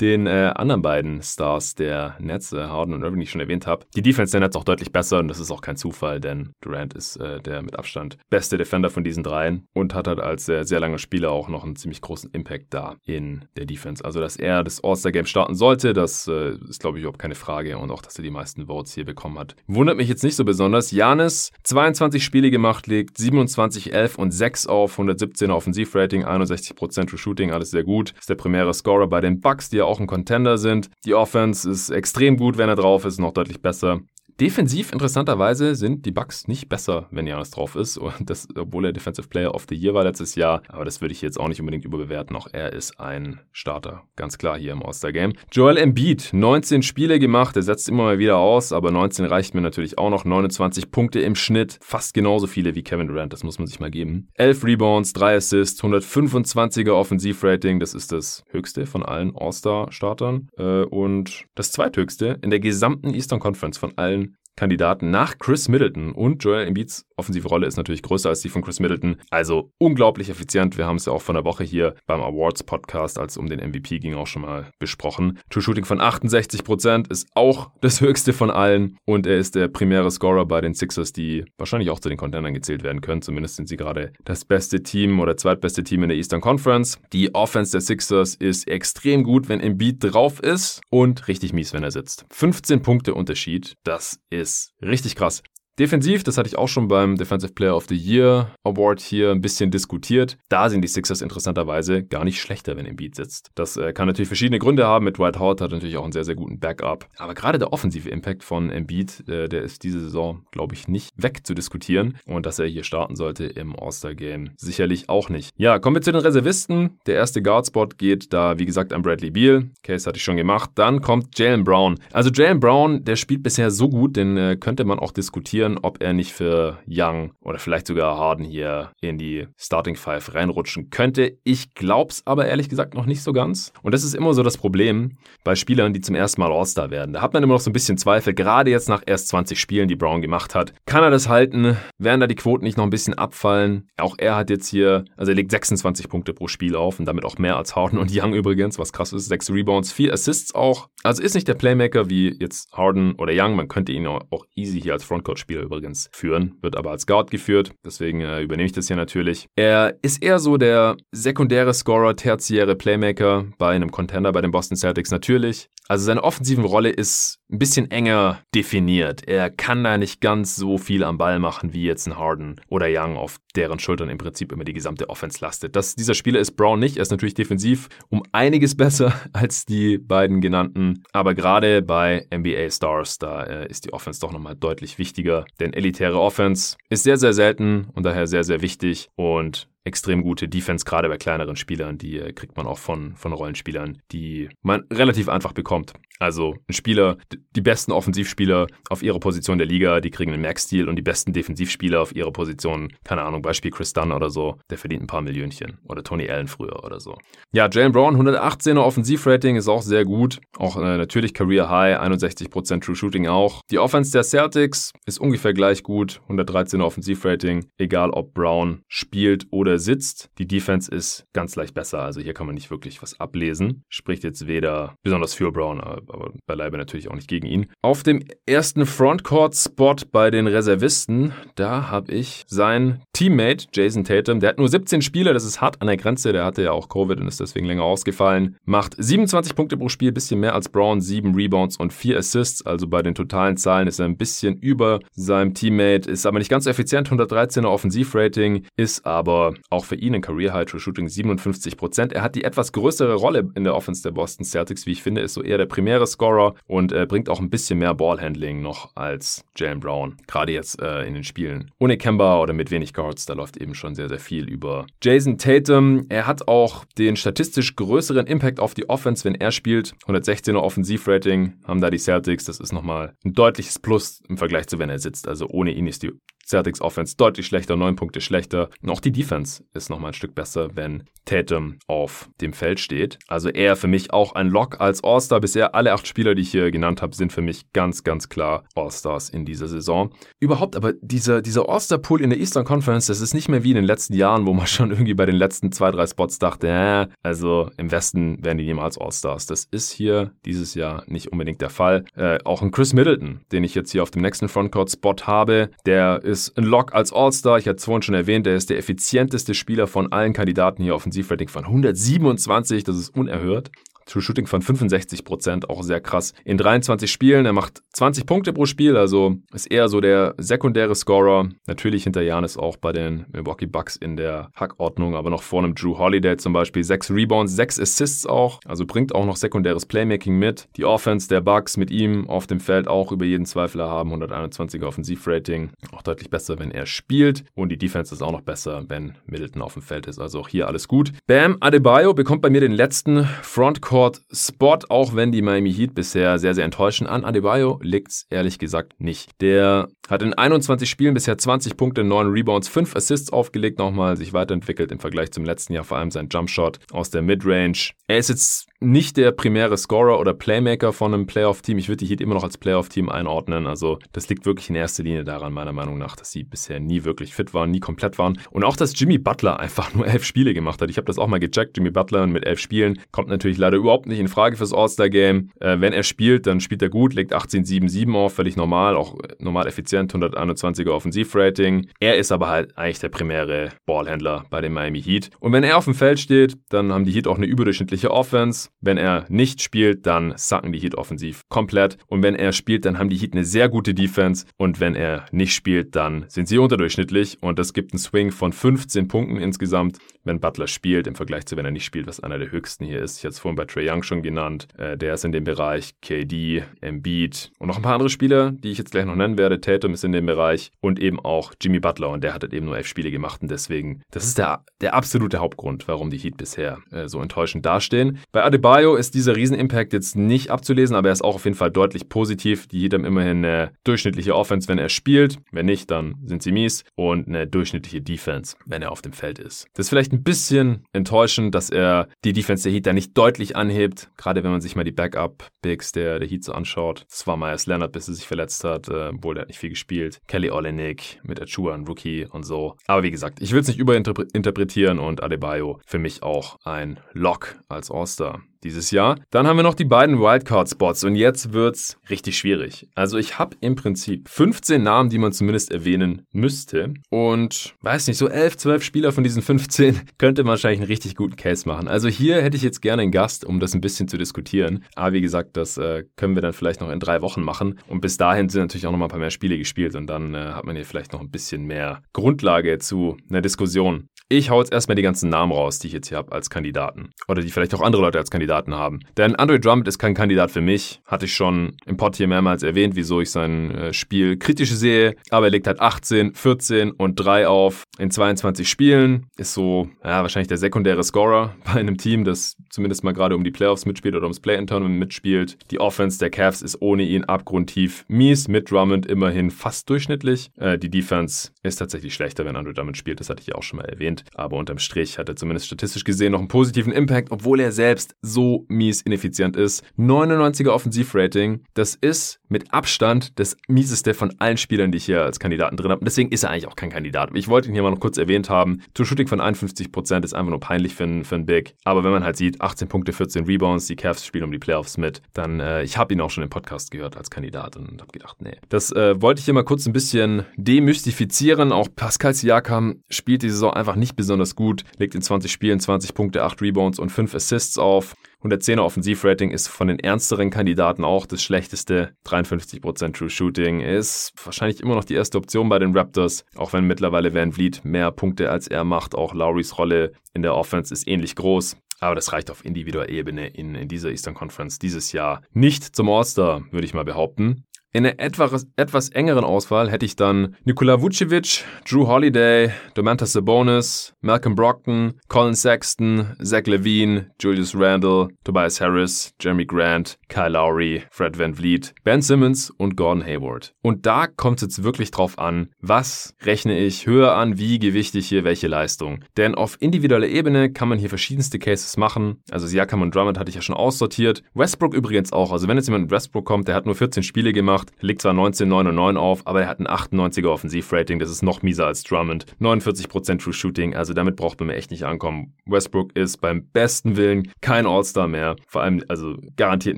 den äh, anderen beiden Stars der Nets, äh, Harden und Irving, die ich schon erwähnt habe, die Defense der Nets auch deutlich besser und das ist auch kein Zufall, denn Durant ist äh, der mit Abstand beste Defender von diesen dreien und hat halt als sehr, sehr langer Spieler auch noch einen ziemlich großen Impact da in der Defense. Also, dass er das All-Star-Game starten sollte, das äh, ist, glaube ich, überhaupt keine Frage und auch, dass er die meisten Votes hier bekommen hat. Wundert mich jetzt nicht so besonders. Janis Giannis 22 Spiele gemacht, legt 27, 11 und 6 auf, 117er Offensivrating, 61% True Shooting, alles sehr gut. Ist der primäre Scorer bei den Bucks, die ja auch ein Contender sind. Die Offense ist extrem gut, wenn er drauf ist, noch deutlich besser. Defensiv interessanterweise sind die Bucks nicht besser, wenn Janis drauf ist. Und das, obwohl er Defensive Player of the Year war letztes Jahr. Aber das würde ich jetzt auch nicht unbedingt überbewerten. Auch er ist ein Starter. Ganz klar hier im All-Star-Game. Joel Embiid, 19 Spiele gemacht. Er setzt immer mal wieder aus, aber 19 reicht mir natürlich auch noch. 29 Punkte im Schnitt. Fast genauso viele wie Kevin Durant. Das muss man sich mal geben. 11 Rebounds, 3 Assists, 125er Offensivrating. Das ist das höchste von allen All-Star-Startern. Äh, und das zweithöchste in der gesamten Eastern Conference von allen Kandidaten nach Chris Middleton und Joel Embiids offensive Rolle ist natürlich größer als die von Chris Middleton. Also unglaublich effizient. Wir haben es ja auch von der Woche hier beim Awards Podcast, als es um den MVP ging, auch schon mal besprochen. True Shooting von 68% ist auch das höchste von allen und er ist der primäre Scorer bei den Sixers, die wahrscheinlich auch zu den Contendern gezählt werden können. Zumindest sind sie gerade das beste Team oder zweitbeste Team in der Eastern Conference. Die Offense der Sixers ist extrem gut, wenn Embiid drauf ist und richtig mies, wenn er sitzt. 15 Punkte Unterschied, das ist ist richtig krass. Defensiv, das hatte ich auch schon beim Defensive Player of the Year Award hier ein bisschen diskutiert. Da sind die Sixers interessanterweise gar nicht schlechter, wenn Embiid sitzt. Das äh, kann natürlich verschiedene Gründe haben. Mit Dwight Howard hat natürlich auch einen sehr, sehr guten Backup. Aber gerade der offensive Impact von Embiid, äh, der ist diese Saison, glaube ich, nicht wegzudiskutieren. Und dass er hier starten sollte im All-Star-Game, sicherlich auch nicht. Ja, kommen wir zu den Reservisten. Der erste Guard-Spot geht da, wie gesagt, an Bradley Beal. Case hatte ich schon gemacht. Dann kommt Jalen Brown. Also Jalen Brown, der spielt bisher so gut, den äh, könnte man auch diskutieren diskutieren, ob er nicht für Young oder vielleicht sogar Harden hier in die Starting Five reinrutschen könnte. Ich glaub's aber ehrlich gesagt noch nicht so ganz. Und das ist immer so das Problem bei Spielern, die zum ersten Mal All-Star werden. Da hat man immer noch so ein bisschen Zweifel, gerade jetzt nach erst 20 Spielen, die Brown gemacht hat. Kann er das halten? Werden da die Quoten nicht noch ein bisschen abfallen? Auch er hat jetzt hier, also er legt 26 Punkte pro Spiel auf und damit auch mehr als Harden und Young übrigens, was krass ist. Sechs Rebounds, vier Assists auch. Also ist nicht der Playmaker wie jetzt Harden oder Young. Man könnte ihn auch easy hier als Frontcourt-Spieler Spieler übrigens führen, wird aber als Guard geführt, deswegen äh, übernehme ich das hier natürlich. Er ist eher so der sekundäre Scorer, tertiäre Playmaker bei einem Contender, bei den Boston Celtics natürlich. Also seine offensive Rolle ist ein bisschen enger definiert. Er kann da nicht ganz so viel am Ball machen wie jetzt ein Harden oder Young, auf deren Schultern im Prinzip immer die gesamte Offense lastet. Das, dieser Spieler ist Brown nicht. Er ist natürlich defensiv um einiges besser als die beiden genannten. Aber gerade bei NBA Stars, da äh, ist die Offense doch nochmal deutlich wichtiger. Denn elitäre Offense ist sehr, sehr selten und daher sehr, sehr wichtig. Und extrem gute Defense, gerade bei kleineren Spielern. Die äh, kriegt man auch von, von Rollenspielern, die man relativ einfach bekommt. Also ein Spieler, die besten Offensivspieler auf ihrer Position der Liga, die kriegen einen Max-Deal und die besten Defensivspieler auf ihrer Position, keine Ahnung, Beispiel Chris Dunn oder so, der verdient ein paar Millionchen. Oder Tony Allen früher oder so. Ja, Jalen Brown, 118er Offensivrating ist auch sehr gut. Auch äh, natürlich Career High, 61% True Shooting auch. Die Offense der Celtics ist ungefähr gleich gut, 113er Offensivrating, egal ob Brown spielt oder sitzt. Die Defense ist ganz leicht besser, also hier kann man nicht wirklich was ablesen. Spricht jetzt weder besonders für Brown, aber beileibe natürlich auch nicht gegen ihn. Auf dem ersten Frontcourt-Spot bei den Reservisten, da habe ich sein Teammate Jason Tatum, der hat nur 17 Spiele, das ist hart an der Grenze, der hatte ja auch Covid und ist deswegen länger ausgefallen. Macht 27 Punkte pro Spiel, bisschen mehr als Brown, 7 Rebounds und 4 Assists, also bei den totalen Zahlen ist er ein bisschen über seinem Teammate, ist aber nicht ganz so effizient, 113er Offensivrating, ist aber auch für ihn ein Career High True Shooting 57%. Er hat die etwas größere Rolle in der Offense der Boston Celtics, wie ich finde, ist so eher der primäre Scorer und äh, bringt auch ein bisschen mehr Ballhandling noch als Jalen Brown, gerade jetzt äh, in den Spielen. Ohne Kemba oder mit wenig Guards, da läuft eben schon sehr, sehr viel über Jason Tatum. Er hat auch den statistisch größeren Impact auf die Offense, wenn er spielt. 116er Offensivrating haben da die Celtics. Das ist nochmal ein deutliches Plus im Vergleich zu, wenn er sitzt. Also ohne ihn ist die Celtics Offense deutlich schlechter, neun Punkte schlechter. Und auch die Defense ist nochmal ein Stück besser, wenn Tatum auf dem Feld steht. Also er für mich auch ein Lock als All-Star. Bisher alle acht Spieler, die ich hier genannt habe, sind für mich ganz, ganz klar All-Stars in dieser Saison. Überhaupt aber dieser, dieser All-Star-Pool in der Eastern Conference, das ist nicht mehr wie in den letzten Jahren, wo man schon irgendwie bei den letzten zwei, drei Spots dachte, äh, also im Westen werden die niemals All-Stars. Das ist hier dieses Jahr nicht unbedingt der Fall. Äh, auch ein Chris Middleton, den ich jetzt hier auf dem nächsten Frontcourt-Spot habe, der ist ist ein Lock als All-Star. Ich hatte es vorhin schon erwähnt, er ist der effizienteste Spieler von allen Kandidaten hier Offensivrating von 127. Das ist unerhört. True Shooting von 65 Prozent, auch sehr krass. In 23 Spielen, er macht 20 Punkte pro Spiel, also ist eher so der sekundäre Scorer. Natürlich hinter Janis auch bei den Milwaukee Bucks in der Hackordnung, aber noch vor einem Drew Holiday zum Beispiel. Sechs Rebounds, sechs Assists auch, also bringt auch noch sekundäres Playmaking mit. Die Offense der Bucks mit ihm auf dem Feld auch über jeden Zweifel haben, 121er Offensivrating, auch deutlich besser, wenn er spielt. Und die Defense ist auch noch besser, wenn Middleton auf dem Feld ist. Also auch hier alles gut. Bam Adebayo bekommt bei mir den letzten Frontcourt Backcourt-Spot, auch wenn die Miami Heat bisher sehr, sehr enttäuschen. An Adebayo liegt's ehrlich gesagt nicht. Der hat in 21 Spielen bisher 20 Punkte, 9 Rebounds, 5 Assists aufgelegt, nochmal sich weiterentwickelt im Vergleich zum letzten Jahr, vor allem sein Jumpshot aus der Midrange. Er ist jetzt nicht der primäre Scorer oder Playmaker von einem Playoff-Team. Ich würde die Heat immer noch als Playoff-Team einordnen. Also das liegt wirklich in erster Linie daran, meiner Meinung nach, dass sie bisher nie wirklich fit waren, nie komplett waren. Und auch, dass Jimmy Butler einfach nur elf Spiele gemacht hat. Ich habe das auch mal gecheckt. Jimmy Butler mit elf Spielen kommt natürlich leider überhaupt nicht in Frage fürs All-Star-Game. Äh, wenn er spielt, dann spielt er gut, legt 18-7-7 auf, völlig normal, auch normal effizient, 121er Offensivrating. Er ist aber halt eigentlich der primäre Ballhändler bei den Miami Heat. Und wenn er auf dem Feld steht, dann haben die Heat auch eine überdurchschnittliche Offense. Wenn er nicht spielt, dann sacken die Heat offensiv komplett. Und wenn er spielt, dann haben die Heat eine sehr gute Defense. Und wenn er nicht spielt, dann sind sie unterdurchschnittlich. Und das gibt einen Swing von 15 Punkten insgesamt, wenn Butler spielt, im Vergleich zu wenn er nicht spielt, was einer der höchsten hier ist. Ich hatte es vorhin bei Trey Young schon genannt. Äh, der ist in dem Bereich. KD, Embiid und noch ein paar andere Spieler, die ich jetzt gleich noch nennen werde. Tatum ist in dem Bereich und eben auch Jimmy Butler. Und der hat halt eben nur elf Spiele gemacht. Und deswegen, das ist der, der absolute Hauptgrund, warum die Heat bisher äh, so enttäuschend dastehen. Bei Adebayo Adebayo ist dieser Riesenimpact jetzt nicht abzulesen, aber er ist auch auf jeden Fall deutlich positiv. Die haben immerhin eine durchschnittliche Offense, wenn er spielt. Wenn nicht, dann sind sie mies. Und eine durchschnittliche Defense, wenn er auf dem Feld ist. Das ist vielleicht ein bisschen enttäuschend, dass er die Defense der Heat da nicht deutlich anhebt. Gerade wenn man sich mal die Backup-Bigs der, der Heat so anschaut. Das war Myers Leonard, bis er sich verletzt hat, äh, obwohl hat nicht viel gespielt. Kelly Olenek mit Achua, ein Rookie und so. Aber wie gesagt, ich will es nicht überinterpretieren und Adebayo für mich auch ein Lock als All-Star dieses Jahr. Dann haben wir noch die beiden Wildcard-Spots und jetzt wird's richtig schwierig. Also ich habe im Prinzip 15 Namen, die man zumindest erwähnen müsste und weiß nicht, so 11, 12 Spieler von diesen 15 könnte man wahrscheinlich einen richtig guten Case machen. Also hier hätte ich jetzt gerne einen Gast, um das ein bisschen zu diskutieren. Aber wie gesagt, das äh, können wir dann vielleicht noch in drei Wochen machen und bis dahin sind natürlich auch noch mal ein paar mehr Spiele gespielt und dann äh, hat man hier vielleicht noch ein bisschen mehr Grundlage zu einer Diskussion. Ich hau jetzt erstmal die ganzen Namen raus, die ich jetzt hier habe als Kandidaten. Oder die vielleicht auch andere Leute als Kandidaten haben. Denn Andre Drummond ist kein Kandidat für mich. Hatte ich schon im Pod hier mehrmals erwähnt, wieso ich sein äh, Spiel kritisch sehe. Aber er legt halt 18, 14 und 3 auf in 22 Spielen. Ist so, ja, wahrscheinlich der sekundäre Scorer bei einem Team, das zumindest mal gerade um die Playoffs mitspielt oder ums Play-In-Tournament mitspielt. Die Offense der Cavs ist ohne ihn abgrundtief mies. Mit Drummond immerhin fast durchschnittlich. Äh, die Defense ist tatsächlich schlechter, wenn Andre Drummond spielt. Das hatte ich ja auch schon mal erwähnt. Aber unterm Strich hat er zumindest statistisch gesehen noch einen positiven Impact, obwohl er selbst so mies ineffizient ist. 99er Offensivrating. Das ist mit Abstand das mieseste von allen Spielern, die ich hier als Kandidaten drin habe. Und deswegen ist er eigentlich auch kein Kandidat. Ich wollte ihn hier mal noch kurz erwähnt haben. True Shooting von 51% ist einfach nur peinlich für für einen Big. Aber wenn man halt sieht, 18 Punkte, 14 Rebounds, die Cavs spielen um die Playoffs mit, dann, äh, ich habe ihn auch schon im Podcast gehört als Kandidat und habe gedacht, nee. Das äh, wollte ich hier mal kurz ein bisschen demystifizieren. Auch Pascal Siakam spielt die Saison einfach nicht besonders gut, legt in 20 Spielen 20 Punkte, 8 Rebounds und 5 Assists auf. 110er Offensivrating ist von den ernsteren Kandidaten auch das schlechteste. 53% True Shooting ist wahrscheinlich immer noch die erste Option bei den Raptors, auch wenn mittlerweile Van Vliet mehr Punkte als er macht. Auch Lowrys Rolle in der Offense ist ähnlich groß. Aber das reicht auf individueller Ebene in, in dieser Eastern Conference dieses Jahr nicht zum All-Star, würde ich mal behaupten. In der etwas, etwas engeren Auswahl hätte ich dann Nikola Vucevic, Drew Holiday, Domantas Sabonis, Malcolm Brockton, Colin Sexton, Zach Levine, Julius Randle, Tobias Harris, Jeremy Grant, Kyle Lowry, Fred Van Vliet, Ben Simmons und Gordon Hayward. Und da kommt es jetzt wirklich drauf an, was rechne ich höher an, wie gewichte ich hier welche Leistung. Denn auf individueller Ebene kann man hier verschiedenste Cases machen. Also Siakam und Drummond hatte ich ja schon aussortiert. Westbrook übrigens auch. Also wenn jetzt jemand mit Westbrook kommt, der hat nur 14 Spiele gemacht, gemacht, liegt zwar 19,99 auf, aber er hat ein 98er Offensivrating, das ist noch mieser als Drummond. 49% True Shooting, also damit braucht man mir echt nicht ankommen. Westbrook ist beim besten Willen kein All-Star mehr, vor allem also garantiert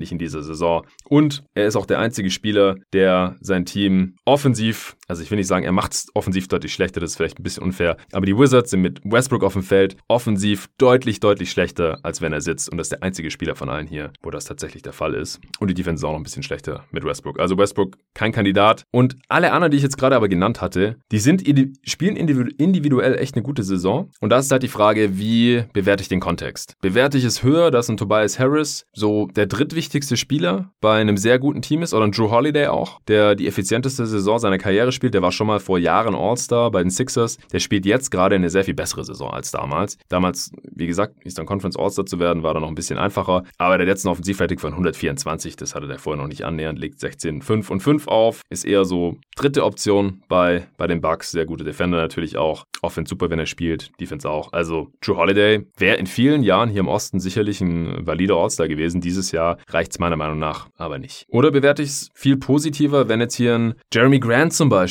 nicht in dieser Saison. Und er ist auch der einzige Spieler, der sein Team offensiv, also ich will nicht sagen, er macht es offensiv deutlich schlechter, das ist vielleicht ein bisschen unfair, aber die Wizards sind mit Westbrook auf dem Feld offensiv deutlich, deutlich schlechter, als wenn er sitzt. Und das ist der einzige Spieler von allen hier, wo das tatsächlich der Fall ist. Und die Defense ist auch noch ein bisschen schlechter mit Westbrook. Also Westbrook kein Kandidat. Und alle anderen, die ich jetzt gerade aber genannt hatte, die sind spielen individuell echt eine gute Saison. Und da ist halt die Frage, wie bewerte ich den Kontext? Bewerte ich es höher, dass ein Tobias Harris so der drittwichtigste Spieler bei einem sehr guten Team ist oder ein Drew Holiday auch, der die effizienteste Saison seiner Karriere spielt. Der war schon mal vor Jahren All-Star bei den Sixers. Der spielt jetzt gerade eine sehr viel bessere Saison als damals. Damals, wie gesagt, Eastern Conference All-Star zu werden, war da noch ein bisschen einfacher. Aber der letzten Offensivrating von 124, das hatte der vorher noch nicht annähernd, legt 16,5 5 und 5 auf. Ist eher so dritte Option bei, bei den Bucks. Sehr gute Defender natürlich auch. Offense super, wenn er spielt. Defense auch. Also True Holiday wäre in vielen Jahren hier im Osten sicherlich ein valider All-Star gewesen. Dieses Jahr reicht es meiner Meinung nach aber nicht. Oder bewerte ich es viel positiver, wenn jetzt hier ein Jeremy Grant zum Beispiel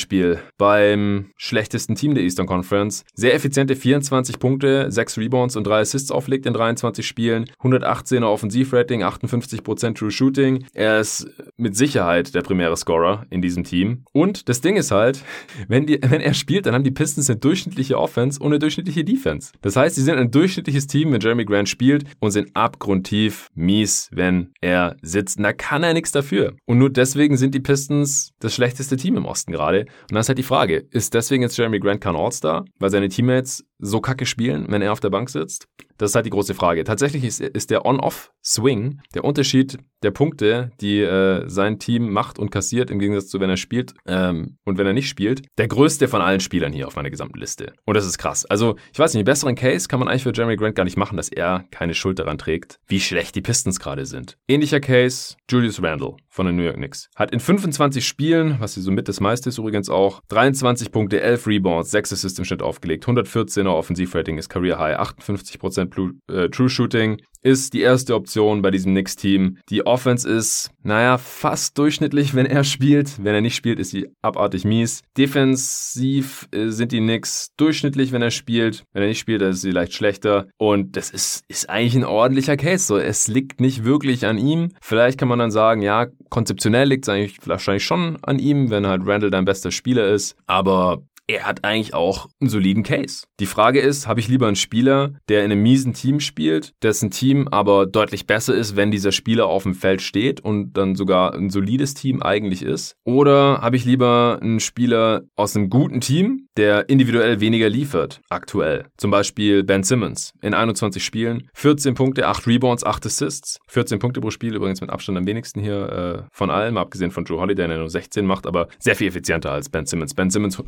beim schlechtesten Team der Eastern Conference sehr effiziente 24 Punkte, 6 Rebounds und 3 Assists auflegt in 23 Spielen, 118er Offensivrating, 58% True Shooting. Er ist mit Sicherheit der primäre Scorer in diesem Team. Und das Ding ist halt, wenn, die, wenn er spielt, dann haben die Pistons eine durchschnittliche Offense und eine durchschnittliche Defense. Das heißt, sie sind ein durchschnittliches Team, wenn Jeremy Grant spielt und sind abgrundtief mies, wenn er sitzt. Und da kann er nichts dafür. Und nur deswegen sind die Pistons das schlechteste Team im Osten gerade. Und dann ist halt die Frage, ist deswegen jetzt Jeremy Grant kein All-Star, weil seine Teammates so kacke spielen, wenn er auf der Bank sitzt? Das ist halt die große Frage. Tatsächlich ist, ist der On-Off-Swing der Unterschied der Punkte, die äh, sein Team macht und kassiert, im Gegensatz zu wenn er spielt ähm, und wenn er nicht spielt, der größte von allen Spielern hier auf meiner gesamten Liste. Und das ist krass. Also, ich weiß nicht, einen besseren Case kann man eigentlich für Jeremy Grant gar nicht machen, dass er keine Schuld daran trägt, wie schlecht die Pistons gerade sind. Ähnlicher Case, Julius Randle von den New York Knicks. Hat in 25 Spielen, was hier so mit das meiste ist übrigens auch, 23 Punkte, 11 Rebounds, 6 Assists im Schnitt aufgelegt, 114er Offensivrating ist Career High, 58% Blue, äh, True Shooting, ist die erste Option bei diesem Knicks-Team. Die Offense ist, naja, fast durchschnittlich, wenn er spielt. Wenn er nicht spielt, ist sie abartig mies. Defensiv äh, sind die Knicks durchschnittlich, wenn er spielt. Wenn er nicht spielt, dann ist sie leicht schlechter. Und das ist, ist eigentlich ein ordentlicher Case. So, es liegt nicht wirklich an ihm. Vielleicht kann man dann sagen, ja, konzeptionell liegt es eigentlich wahrscheinlich schon an ihm, wenn halt Randall dein bester Spieler ist. Aber er hat eigentlich auch einen soliden Case. Die Frage ist, habe ich lieber einen Spieler, der in einem miesen Team spielt, dessen Team aber deutlich besser ist, wenn dieser Spieler auf dem Feld steht und dann sogar ein solides Team eigentlich ist? Oder habe ich lieber einen Spieler aus einem guten Team, der individuell weniger liefert, aktuell? Zum Beispiel Ben Simmons in 21 Spielen, 14 Punkte, 8 Rebounds, 8 Assists, 14 Punkte pro Spiel, übrigens mit Abstand am wenigsten hier äh, von allem, abgesehen von Drew Holiday, der nur 16 macht, aber sehr viel effizienter als Ben Simmons. Ben Simmons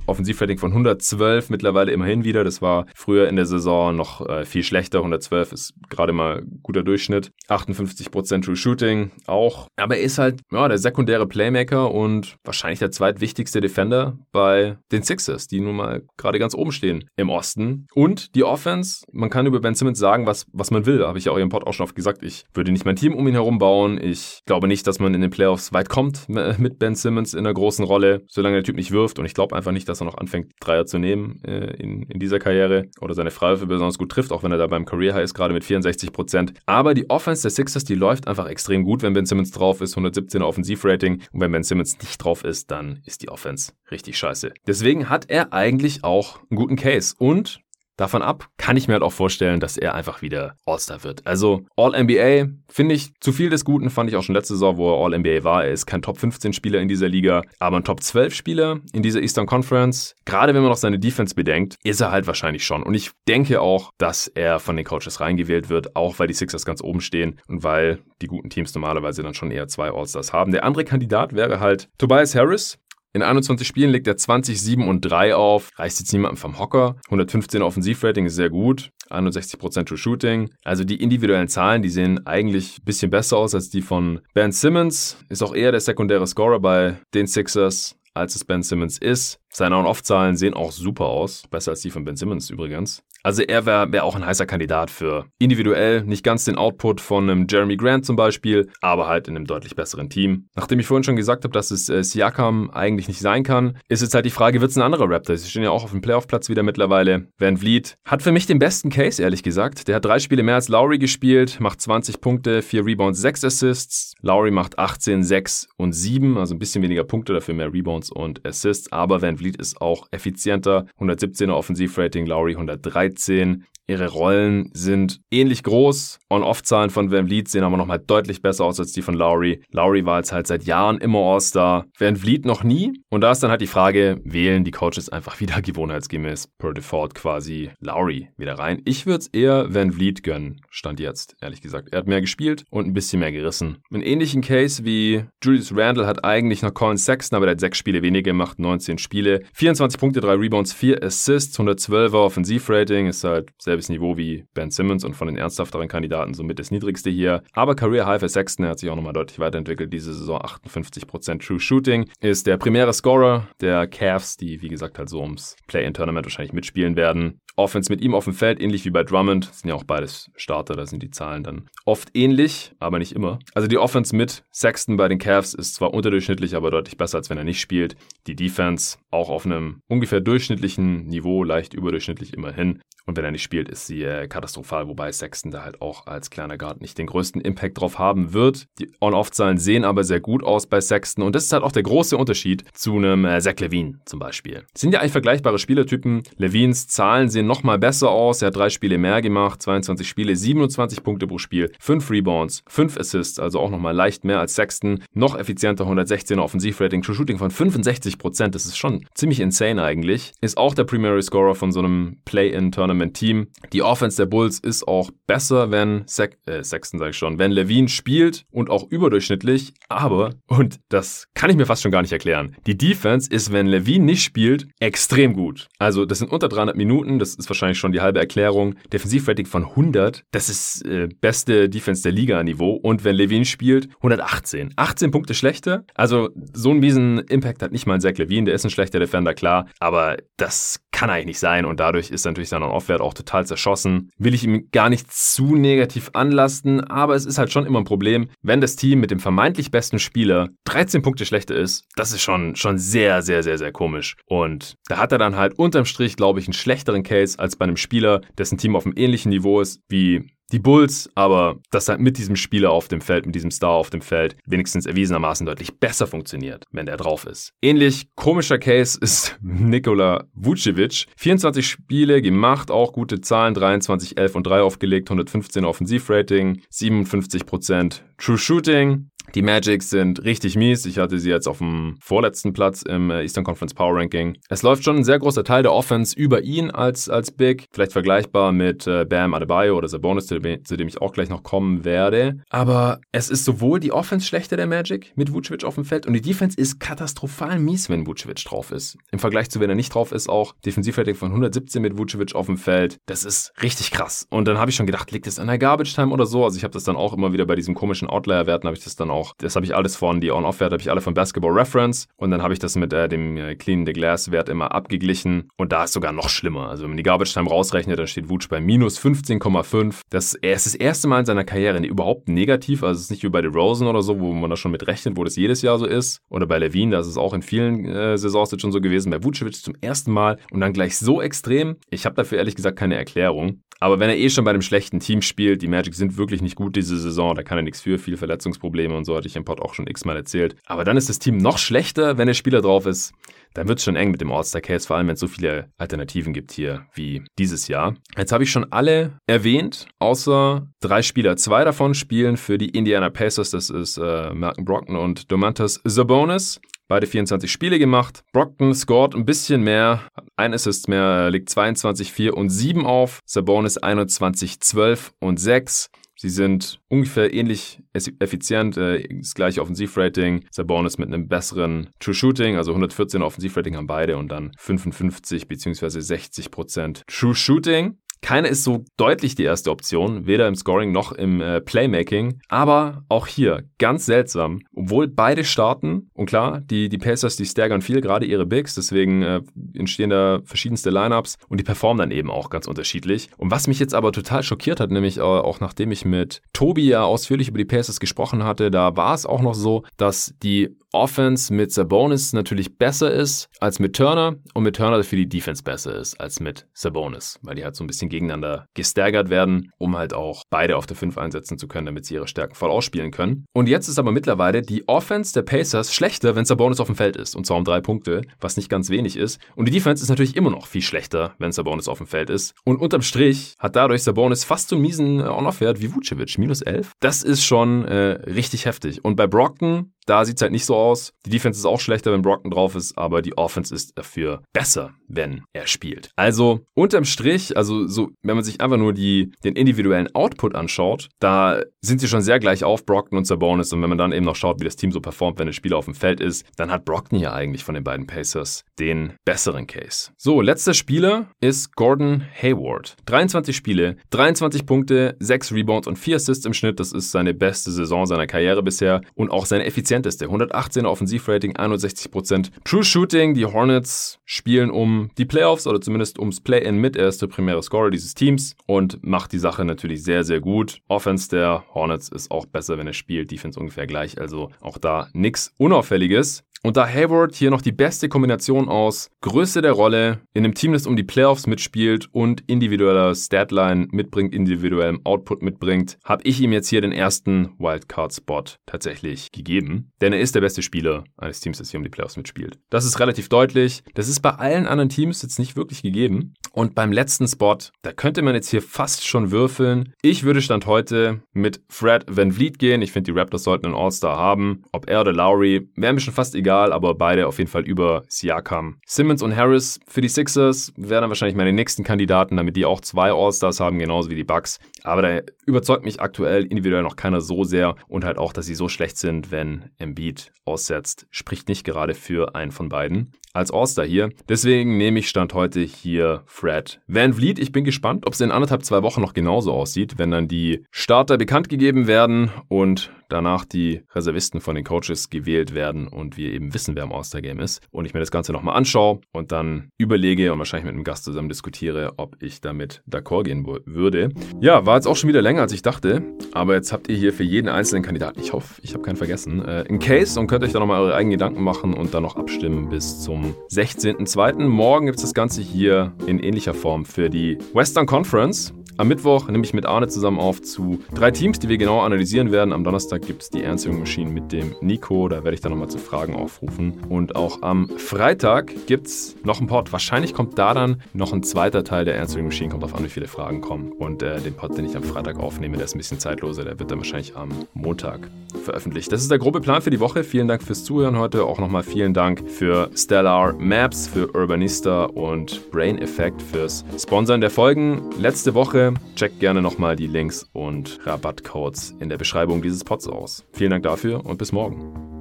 Offensivrating von 112 mittlerweile immerhin wieder. Das war früher in der Saison noch äh, viel schlechter. 112 ist gerade mal guter Durchschnitt. 58% True Shooting auch. Aber er ist halt ja, der sekundäre Playmaker und wahrscheinlich der zweitwichtigste Defender bei den Sixers, die nun mal gerade ganz oben stehen im Osten. Und die Offense, man kann über Ben Simmons sagen, was, was man will. Habe ich ja auch im Pod auch schon oft gesagt. Ich würde nicht mein Team um ihn herum bauen. Ich glaube nicht, dass man in den Playoffs weit kommt mit Ben Simmons in einer großen Rolle, solange der Typ nicht wirft. Und ich glaube einfach nicht, dass er noch anfängt, Dreier zu nehmen äh, in, in dieser Karriere oder seine Freiwürfe besonders gut trifft, auch wenn er da beim Career High ist, gerade mit 64 Prozent. Aber die Offense der Sixers, die läuft einfach extrem gut, wenn Ben Simmons drauf ist, 117er Offensivrating. Und wenn Ben Simmons nicht drauf ist, dann ist die Offense richtig scheiße. Deswegen hat er eigentlich auch einen guten Case. Und Davon ab kann ich mir halt auch vorstellen, dass er einfach wieder All-Star wird. Also All-NBA finde ich zu viel des Guten, fand ich auch schon letzte Saison, wo er All-NBA war. Er ist kein Top-15-Spieler in dieser Liga, aber ein Top-12-Spieler in dieser Eastern Conference. Gerade wenn man noch seine Defense bedenkt, ist er halt wahrscheinlich schon. Und ich denke auch, dass er von den Coaches reingewählt wird, auch weil die Sixers ganz oben stehen und weil die guten Teams normalerweise dann schon eher zwei All-Stars haben. Der andere Kandidat wäre halt Tobias Harris, in 21 Spielen legt er 20, 7 und 3 auf. Reißt jetzt niemanden vom Hocker. 115 Offensivrating ist sehr gut. 61% True Shooting. Also die individuellen Zahlen, die sehen eigentlich ein bisschen besser aus als die von Ben Simmons. Ist auch eher der sekundäre Scorer bei den Sixers als es Ben Simmons ist. Seine On-Off-Zahlen sehen auch super aus. Besser als die von Ben Simmons übrigens. Also er wäre wär auch ein heißer Kandidat für individuell nicht ganz den Output von einem Jeremy Grant zum Beispiel, aber halt in einem deutlich besseren Team. Nachdem ich vorhin schon gesagt habe, dass es äh, Siakam eigentlich nicht sein kann, ist jetzt halt die Frage, wird es ein anderer Raptor? Sie stehen ja auch auf dem Playoff-Platz wieder mittlerweile. Van Vliet hat für mich den besten Case, ehrlich gesagt. Der hat drei Spiele mehr als Lowry gespielt, macht 20 Punkte, 4 Rebounds, 6 Assists. Lowry macht 18, 6 und 7, also ein bisschen weniger Punkte, dafür mehr Rebounds und Assists. Aber Van Vliet ist auch effizienter. 117er Offensivrating, Lowry 113. 13 Ihre Rollen sind ähnlich groß. On-Off-Zahlen von Van Vliet sehen aber nochmal deutlich besser aus als die von Lowry. Lowry war jetzt halt seit Jahren immer All-Star. Van Vliet noch nie. Und da ist dann halt die Frage, wählen die Coaches einfach wieder gewohnheitsgemäß per Default quasi Lowry wieder rein. Ich würde es eher Van Vliet gönnen, stand jetzt, ehrlich gesagt. Er hat mehr gespielt und ein bisschen mehr gerissen. Einen ähnlichen Case wie Julius Randle hat eigentlich noch Colin Sexton, aber der hat sechs Spiele weniger gemacht, 19 Spiele. 24 Punkte, 3 Rebounds, 4 Assists, 112er Offensivrating, ist halt sehr selbes Niveau wie Ben Simmons und von den ernsthafteren Kandidaten somit das niedrigste hier. Aber Career High für Sexton, er hat sich auch nochmal deutlich weiterentwickelt diese Saison. 58% True Shooting. Ist der primäre Scorer der Cavs, die wie gesagt halt so ums Play-In-Tournament wahrscheinlich mitspielen werden. Offense mit ihm auf dem Feld, ähnlich wie bei Drummond. Sind ja auch beides Starter, da sind die Zahlen dann oft ähnlich, aber nicht immer. Also die Offense mit Sexton bei den Cavs ist zwar unterdurchschnittlich, aber deutlich besser, als wenn er nicht spielt. Die Defense auch auf einem ungefähr durchschnittlichen Niveau, leicht überdurchschnittlich immerhin. Und wenn er nicht spielt, ist sie äh, katastrophal, wobei Sexton da halt auch als kleiner Guard nicht den größten Impact drauf haben wird. Die On-Off-Zahlen sehen aber sehr gut aus bei Sexton und das ist halt auch der große Unterschied zu einem äh, Zach Levine zum Beispiel. Das sind ja eigentlich vergleichbare Spielertypen. Levines Zahlen sehen nochmal besser aus. Er hat drei Spiele mehr gemacht, 22 Spiele, 27 Punkte pro Spiel, 5 Rebounds, 5 Assists, also auch nochmal leicht mehr als Sexton. Noch effizienter, 116er Offensivrating, True Shooting von 65%. Das ist schon ziemlich insane eigentlich. Ist auch der Primary Scorer von so einem Play-In-Tournament Tournament-Team. Die Offense der Bulls ist auch besser, wenn Sex äh, Sexton sage ich schon, wenn Levine spielt und auch überdurchschnittlich. Aber, und das kann ich mir fast schon gar nicht erklären, die Defense ist, wenn Levine nicht spielt, extrem gut. Also das sind unter 300 Minuten, das ist wahrscheinlich schon die halbe Erklärung. Defensivrating von 100, das ist äh, beste Defense der Liga-Niveau. Und wenn Levine spielt, 118. 18 Punkte schlechter. Also so einen miesen Impact hat nicht mal ein Zach Levine, der ist ein schlechter Defender, klar. Aber das kann eigentlich nicht sein und dadurch ist natürlich On-Off-Wert auch total zerschossen. Will ich ihm gar nicht zu negativ anlasten, aber es ist halt schon immer ein Problem, wenn das Team mit dem vermeintlich besten Spieler 13 Punkte schlechter ist. Das ist schon, schon sehr, sehr, sehr, sehr komisch. Und da hat er dann halt unterm Strich, glaube ich, einen schlechteren Case als bei einem Spieler, dessen Team auf einem ähnlichen Niveau ist wie die Bulls, aber das halt mit diesem Spieler auf dem Feld, mit diesem Star auf dem Feld, wenigstens erwiesenermaßen deutlich besser funktioniert, wenn der drauf ist. Ähnlich komischer Case ist Nikola Vucevic. 24 Spiele gemacht, auch gute Zahlen, 23, 11 und 3 aufgelegt, 115 Offensivrating, 57% True Shooting, die Magics sind richtig mies. Ich hatte sie jetzt auf dem vorletzten Platz im äh, Eastern Conference Power Ranking. Es läuft schon ein sehr großer Teil der Offense über ihn als, als Big. Vielleicht vergleichbar mit äh, Bam Adebayo oder Sabonis, zu dem, ich auch gleich noch kommen werde. Aber es ist sowohl die Offense schlechter der Magic mit Vucevic auf dem Feld und die Defense ist katastrophal mies, wenn Vucevic drauf ist. Im Vergleich zu wenn er nicht drauf ist auch Defensivrating von 117 mit Vucevic auf dem Feld. Das ist richtig krass. Und dann habe ich schon gedacht, liegt es an der Garbage Time oder so? Also ich habe das dann auch immer wieder bei diesen komischen Outlier-Werten habe ich das dann auch das habe ich alles von, die On-Off-Werte habe ich alle von Basketball Reference und dann habe ich das mit äh, dem äh, Clean the Glass-Wert immer abgeglichen und da ist sogar noch schlimmer. Also wenn man die Garbage Time rausrechnet, dann steht Wutsch bei minus 15,5. Das, ist das erste Mal in seiner Karriere überhaupt negativ, also es ist nicht wie bei Rosen oder so, wo man da schon mit rechnet, wo das jedes Jahr so ist. Oder bei Levine, da ist auch in vielen äh, Saisons jetzt schon so gewesen. Bei Vucevic zum ersten Mal und dann gleich so extrem. Ich habe dafür ehrlich gesagt keine Erklärung. Aber wenn er eh schon bei einem schlechten Team spielt, die Magic sind wirklich nicht gut diese Saison, da kann er nichts für, viele Verletzungsprobleme und so hatte ich im Pod auch schon x-mal erzählt. Aber dann ist das Team noch schlechter, wenn der Spieler drauf ist. Dann wird es schon eng mit dem All-Star-Case, vor allem wenn es so viele Alternativen gibt hier wie dieses Jahr. Jetzt habe ich schon alle erwähnt, außer drei Spieler. Zwei davon spielen für die Indiana Pacers, das ist äh, Malcolm Brockton und Domantas Sabonis. Beide 24 Spiele gemacht. Brockton scored ein bisschen mehr, ein Assist mehr, legt 22, 4 und 7 auf. Sabonis 21, 12 und 6. Sie sind ungefähr ähnlich effizient, äh, das gleiche Offensivrating. Sabonis mit einem besseren True Shooting, also 114 Offensivrating haben beide und dann 55 bzw. 60% True Shooting. Keiner ist so deutlich die erste Option, weder im Scoring noch im äh, Playmaking. Aber auch hier ganz seltsam, obwohl beide starten und klar, die, die Pacers, die staggern viel, gerade ihre Bigs, deswegen äh, entstehen da verschiedenste Lineups und die performen dann eben auch ganz unterschiedlich. Und was mich jetzt aber total schockiert hat, nämlich äh, auch nachdem ich mit Tobi ja ausführlich über die Pacers gesprochen hatte, da war es auch noch so, dass die Offense mit Sabonis natürlich besser ist als mit Turner und mit Turner für die Defense besser ist als mit Sabonis, weil die halt so ein bisschen gegeneinander gestaggert werden, um halt auch beide auf der 5 einsetzen zu können, damit sie ihre Stärken voll ausspielen können. Und jetzt ist aber mittlerweile die Offense der Pacers schlechter, wenn Sabonis auf dem Feld ist und zwar um drei Punkte, was nicht ganz wenig ist. Und die Defense ist natürlich immer noch viel schlechter, wenn Sabonis auf dem Feld ist. Und unterm Strich hat dadurch Sabonis fast so miesen On-Off-Wert wie Vucevic, minus 11. Das ist schon äh, richtig heftig. Und bei Brockton da sieht es halt nicht so aus. Die Defense ist auch schlechter, wenn Brockton drauf ist, aber die Offense ist dafür besser, wenn er spielt. Also unterm Strich, also so, wenn man sich einfach nur die, den individuellen Output anschaut, da sind sie schon sehr gleich auf, Brockton und Sabonis. Und wenn man dann eben noch schaut, wie das Team so performt, wenn der Spieler auf dem Feld ist, dann hat Brockton ja eigentlich von den beiden Pacers den besseren Case. So, letzter Spieler ist Gordon Hayward. 23 Spiele, 23 Punkte, 6 Rebounds und 4 Assists im Schnitt. Das ist seine beste Saison seiner Karriere bisher und auch seine Effizienz effizienteste. 118 Offensivrating, 61%. True Shooting, die Hornets spielen um die Playoffs oder zumindest ums Play-In mit. Er ist der primäre Scorer dieses Teams und macht die Sache natürlich sehr, sehr gut. Offense der Hornets ist auch besser, wenn er spielt. Defense ungefähr gleich. Also auch da nichts Unauffälliges. Und da Hayward hier noch die beste Kombination aus Größe der Rolle, in einem Team, das um die Playoffs mitspielt und individueller Statline mitbringt, individuellem Output mitbringt, habe ich ihm jetzt hier den ersten Wildcard-Spot tatsächlich gegeben. Denn er ist der beste Spieler eines Teams, das hier um die Playoffs mitspielt. Das ist relativ deutlich. Das ist bei allen anderen Teams jetzt nicht wirklich gegeben. Und beim letzten Spot, da könnte man jetzt hier fast schon würfeln. Ich würde Stand heute mit Fred Van Vliet gehen. Ich finde, die Raptors sollten einen All-Star haben. Ob er oder Lowry, wäre mir schon fast egal egal, aber beide auf jeden Fall über Siakam. Simmons und Harris für die Sixers wären dann wahrscheinlich meine nächsten Kandidaten, damit die auch zwei All-Stars haben, genauso wie die Bucks. Aber da überzeugt mich aktuell individuell noch keiner so sehr und halt auch, dass sie so schlecht sind, wenn Embiid aussetzt, spricht nicht gerade für einen von beiden als All-Star hier. Deswegen nehme ich Stand heute hier Fred Van Vliet. Ich bin gespannt, ob es in anderthalb, zwei Wochen noch genauso aussieht, wenn dann die Starter bekannt gegeben werden und danach die Reservisten von den Coaches gewählt werden und wir eben wissen, wer im All-Star-Game ist. Und ich mir das Ganze nochmal anschaue und dann überlege und wahrscheinlich mit einem Gast zusammen diskutiere, ob ich damit d'accord gehen würde. Ja, war jetzt auch schon wieder länger, als ich dachte. Aber jetzt habt ihr hier für jeden einzelnen Kandidaten, ich hoffe, ich habe keinen vergessen, äh, Case und könnt euch da nochmal eure eigenen Gedanken machen und dann noch abstimmen bis zum 16.02. Morgen gibt es das Ganze hier in ähnlicher Form für die Western Conference. Am Mittwoch nehme ich mit Arne zusammen auf zu drei Teams, die wir genau analysieren werden. Am Donnerstag gibt es die Answering Machine mit dem Nico, da werde ich dann nochmal zu Fragen aufrufen. Und auch am Freitag gibt es noch einen Pod. Wahrscheinlich kommt da dann noch ein zweiter Teil der Answering Machine, kommt auf an, wie viele Fragen kommen. Und äh, den Pod, den ich am Freitag aufnehme, der ist ein bisschen zeitloser, der wird dann wahrscheinlich am Montag veröffentlicht. Das ist der grobe Plan für die Woche. Vielen Dank fürs Zuhören heute. Auch nochmal vielen Dank für Stellar Maps, für Urbanista und Brain Effect fürs Sponsern der Folgen. Letzte Woche checkt gerne nochmal die Links und Rabattcodes in der Beschreibung dieses Pods aus. Vielen Dank dafür und bis morgen.